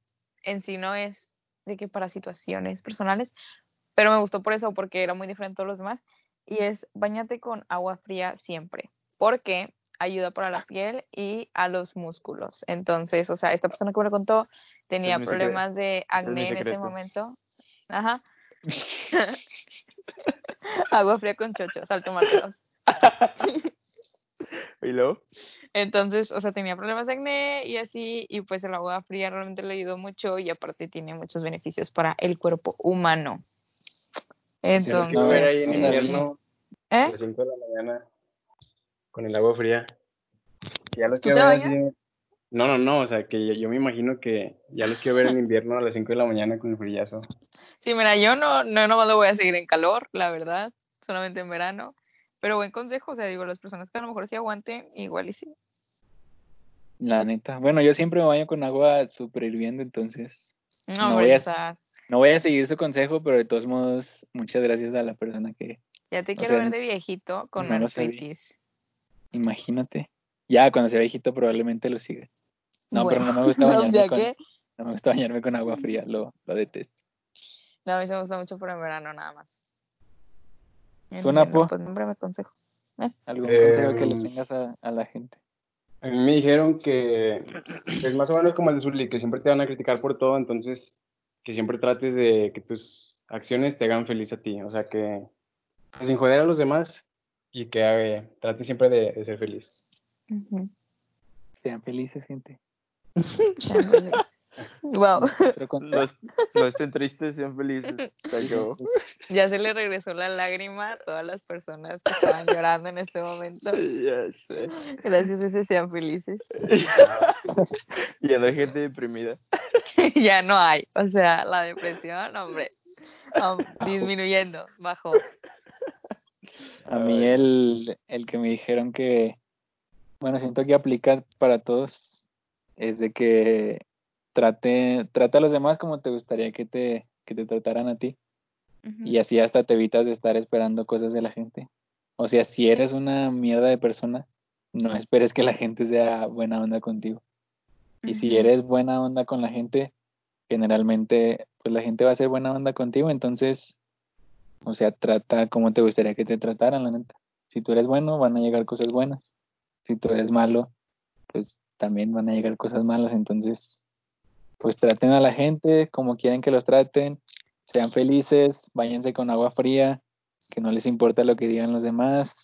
Speaker 2: en sí no es de que para situaciones personales, pero me gustó por eso, porque era muy diferente a los demás, y es bañate con agua fría siempre, porque ayuda para la piel y a los músculos. Entonces, o sea, esta persona que me lo contó tenía problemas de
Speaker 3: mi
Speaker 2: acné en ese
Speaker 3: secreto.
Speaker 2: momento. Ajá. <laughs> <laughs> agua fría con chocho, sal tomateos. <laughs>
Speaker 3: ¿Y luego?
Speaker 2: Entonces, o sea, tenía problemas de acné y así, y pues el agua fría realmente le ayudó mucho y aparte tiene muchos beneficios para el cuerpo humano. Entonces,
Speaker 4: quiero ver ahí en invierno a
Speaker 2: ¿eh?
Speaker 4: las 5 de la mañana con el agua fría. Ya los
Speaker 2: ¿Tú
Speaker 4: quiero
Speaker 2: te
Speaker 4: así. No, no, no, o sea, que yo, yo me imagino que ya los quiero ver en <laughs> invierno a las 5 de la mañana con el frillazo.
Speaker 2: Sí, mira, yo no, no, no lo voy a seguir en calor, la verdad, solamente en verano. Pero buen consejo, o sea, digo, las personas que a lo mejor sí aguanten, igual y sí.
Speaker 1: La neta. Bueno, yo siempre me baño con agua súper hirviendo, entonces
Speaker 2: No,
Speaker 1: No voy a- no voy a seguir su consejo, pero de todos modos, muchas gracias a la persona que,
Speaker 2: ya te quiero
Speaker 1: sea,
Speaker 2: ver de viejito con
Speaker 1: no imagínate. Ya, cuando sea viejito probablemente lo siga. No, pero no me gusta <laughs>
Speaker 2: o
Speaker 1: bañarme
Speaker 2: sea
Speaker 1: con,
Speaker 2: que,
Speaker 1: no me gusta bañarme con agua fría, lo, lo detesto.
Speaker 2: no, a mí se me gusta mucho por en verano nada más.
Speaker 1: ¿Tú, Napo?
Speaker 2: Pues me aconsejo.
Speaker 1: ¿Algún
Speaker 4: Eh,
Speaker 1: consejo que le tengas a, a la gente?
Speaker 4: A mí me dijeron que es más o menos como el de Zully, que siempre te van a criticar por todo, entonces que siempre trates de que tus acciones te hagan feliz a ti, o sea que pues, sin joder a los demás y que eh, trates siempre de, de ser feliz.
Speaker 2: Ujú.
Speaker 1: Sean felices, gente. <laughs>
Speaker 2: Wow, <laughs> <laughs>
Speaker 3: No, estén tristes, sean felices.
Speaker 2: Ya se le regresó la lágrima a todas las personas que estaban llorando en este momento.
Speaker 3: ya sé.
Speaker 2: Gracias a ese sean felices.
Speaker 3: Ya no hay gente deprimida.
Speaker 2: ya no hay, o sea, la depresión, hombre, um, disminuyendo, bajó.
Speaker 1: A mí el, el que me dijeron que, bueno, siento que aplica para todos, es de que trate, trata a los demás como te gustaría que te, que te trataran a ti. Y así hasta te evitas de estar esperando cosas de la gente. O sea, si eres una mierda de persona, no esperes que la gente sea buena onda contigo. Y si eres buena onda con la gente, generalmente, pues la gente va a ser buena onda contigo. Entonces, o sea, trata como te gustaría que te trataran, la neta. Si tú eres bueno, van a llegar cosas buenas. Si tú eres malo, pues también van a llegar cosas malas. Entonces, pues traten a la gente como quieren que los traten. Sean felices, váyanse con agua fría, que no les importa lo que digan los demás.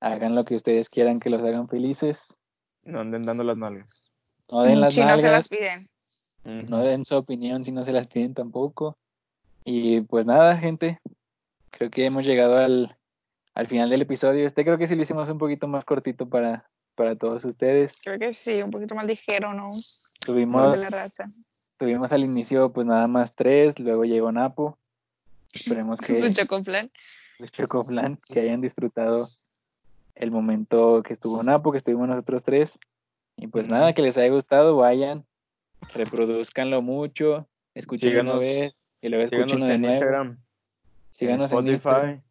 Speaker 1: Hagan lo que ustedes quieran que los hagan felices.
Speaker 3: No anden dando las nalgas.
Speaker 1: No den las
Speaker 2: si no se las piden.
Speaker 1: no den su opinión si no se las piden tampoco. Y pues nada, gente, creo que hemos llegado al, al final del episodio. Este creo que sí lo hicimos un poquito más cortito para, para todos ustedes.
Speaker 2: Creo que sí, un poquito más ligero, ¿no?
Speaker 1: Tuvimos,
Speaker 2: De la raza.
Speaker 1: tuvimos al inicio pues nada más tres, luego llegó Napo. <laughs> Esperemos
Speaker 2: Su
Speaker 1: que
Speaker 2: chocoflan.
Speaker 1: el Chocoflan, que hayan disfrutado el momento que estuvo Napo, que estuvimos nosotros tres. Y pues nada, que les haya gustado, vayan, reproduzcanlo mucho, escúchenlo una vez y luego de
Speaker 3: en
Speaker 1: nuevo.
Speaker 3: Instagram,
Speaker 1: Síganos
Speaker 3: en
Speaker 1: en
Speaker 3: Spotify,
Speaker 1: Instagram,
Speaker 3: en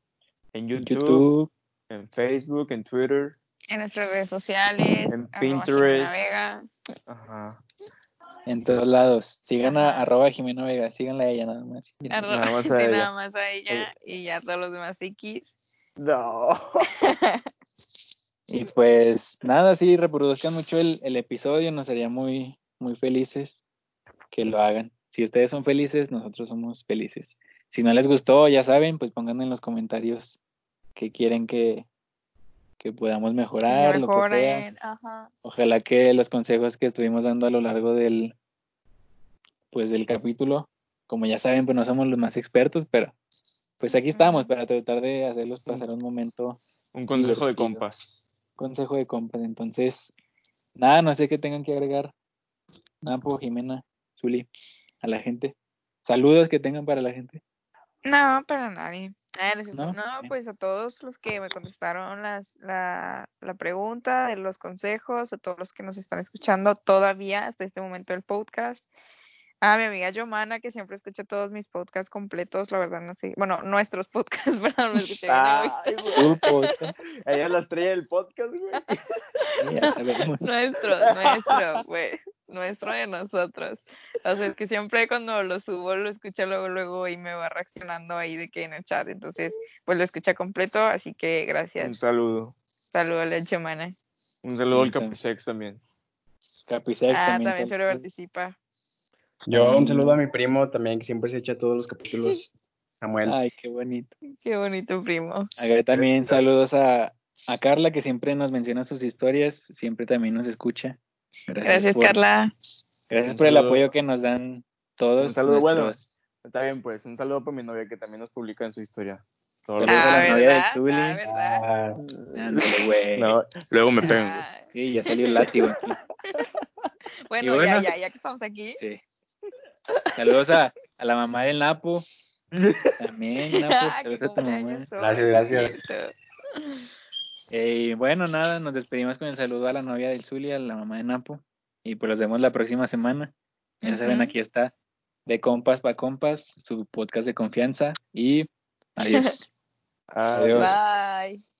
Speaker 1: en
Speaker 3: YouTube,
Speaker 1: YouTube,
Speaker 3: en Facebook, en Twitter.
Speaker 2: En nuestras redes sociales.
Speaker 3: En Pinterest.
Speaker 2: Jimena Vega.
Speaker 3: Ajá.
Speaker 1: en todos lados. Sigan a arroba Jimena Vega, síganla a ella nada más.
Speaker 2: Arroba,
Speaker 3: Nada más
Speaker 2: sí,
Speaker 3: a ella.
Speaker 2: nada más a ella y ya todos los demás X.
Speaker 3: No. <laughs>
Speaker 1: Y pues nada, sí, reproduzcan mucho el, el episodio, nos haría muy, muy felices que lo hagan. Si ustedes son felices, nosotros somos felices. Si no les gustó, ya saben, pues pongan en los comentarios que quieren que, que podamos mejorar, lo que sea.
Speaker 2: Mejoren, ajá.
Speaker 1: Ojalá que los consejos que estuvimos dando a lo largo del, pues del capítulo, como ya saben, pues no somos los más expertos, pero pues aquí estamos para tratar de hacerlos pasar un momento
Speaker 3: Un consejo de compas.
Speaker 1: consejo de compras. Entonces, nada, no sé qué tengan que agregar. Napo, Jimena, Zuli, a la gente. Saludos que tengan para la gente.
Speaker 2: No, para nadie. No, pues a todos los que me contestaron las, la, la pregunta, los consejos, a todos los que nos están escuchando todavía hasta este momento del podcast. A mi amiga Yomana, que siempre escucha todos mis podcasts completos, la verdad no sé. Bueno, nuestros <laughs> podcasts, perdón, me escuché bien egoísta.
Speaker 1: Su podcast,
Speaker 3: Ella es la estrella del podcast, güey. <laughs>
Speaker 1: ya sabemos.
Speaker 2: Nuestro, nuestro, pues, nuestro de nosotros. O sea, es que siempre cuando lo subo lo escucha luego, luego y me va reaccionando ahí de que en el chat. Entonces, pues lo escucha completo, así que
Speaker 3: Un
Speaker 2: gracias.
Speaker 3: saludo.
Speaker 2: Saludos, Lechemana.
Speaker 3: Un saludo
Speaker 1: Sí,
Speaker 3: al
Speaker 1: también.
Speaker 3: Capisex también.
Speaker 1: Capisex
Speaker 2: Ah,
Speaker 1: también.
Speaker 2: también siempre
Speaker 1: saludos.
Speaker 2: participa.
Speaker 4: Yo un saludo a mi primo también, que siempre se echa todos los capítulos. <laughs> Samuel.
Speaker 1: Ay, qué bonito.
Speaker 2: Qué bonito, primo.
Speaker 1: A ver, también saludos a, a Carla, que siempre nos menciona sus historias, siempre también nos escucha.
Speaker 2: Gracias,
Speaker 1: por-
Speaker 2: Carla.
Speaker 1: Gracias
Speaker 3: Un
Speaker 1: por el apoyo que nos dan todos.
Speaker 3: Un saludo bueno. Está bien, pues. Un saludo para mi novia que también nos publica en su historia. Todos los
Speaker 2: Ah,
Speaker 1: la novia. Zuli.
Speaker 2: Ah, ¿verdad?
Speaker 4: Ah.
Speaker 3: No, luego me pegan.
Speaker 2: Ah,
Speaker 1: Sí, ya salió el látigo aquí. <laughs>
Speaker 2: bueno,
Speaker 1: bueno.
Speaker 2: ya, ya, ya que estamos aquí.
Speaker 1: Sí. Saludos a, a la mamá del Napo. También, <laughs> Napo.
Speaker 2: Ah,
Speaker 1: Saludos a tu mamá.
Speaker 4: Gracias, gracias.
Speaker 1: Eh, y bueno, nada, nos despedimos con el saludo a la novia del Zuli, a la mamá de Napo. Y pues los vemos la próxima semana. Ya saben, aquí está. De compas pa' compas, su podcast de confianza. Y <laughs> adiós.
Speaker 3: Adiós.
Speaker 2: Bye.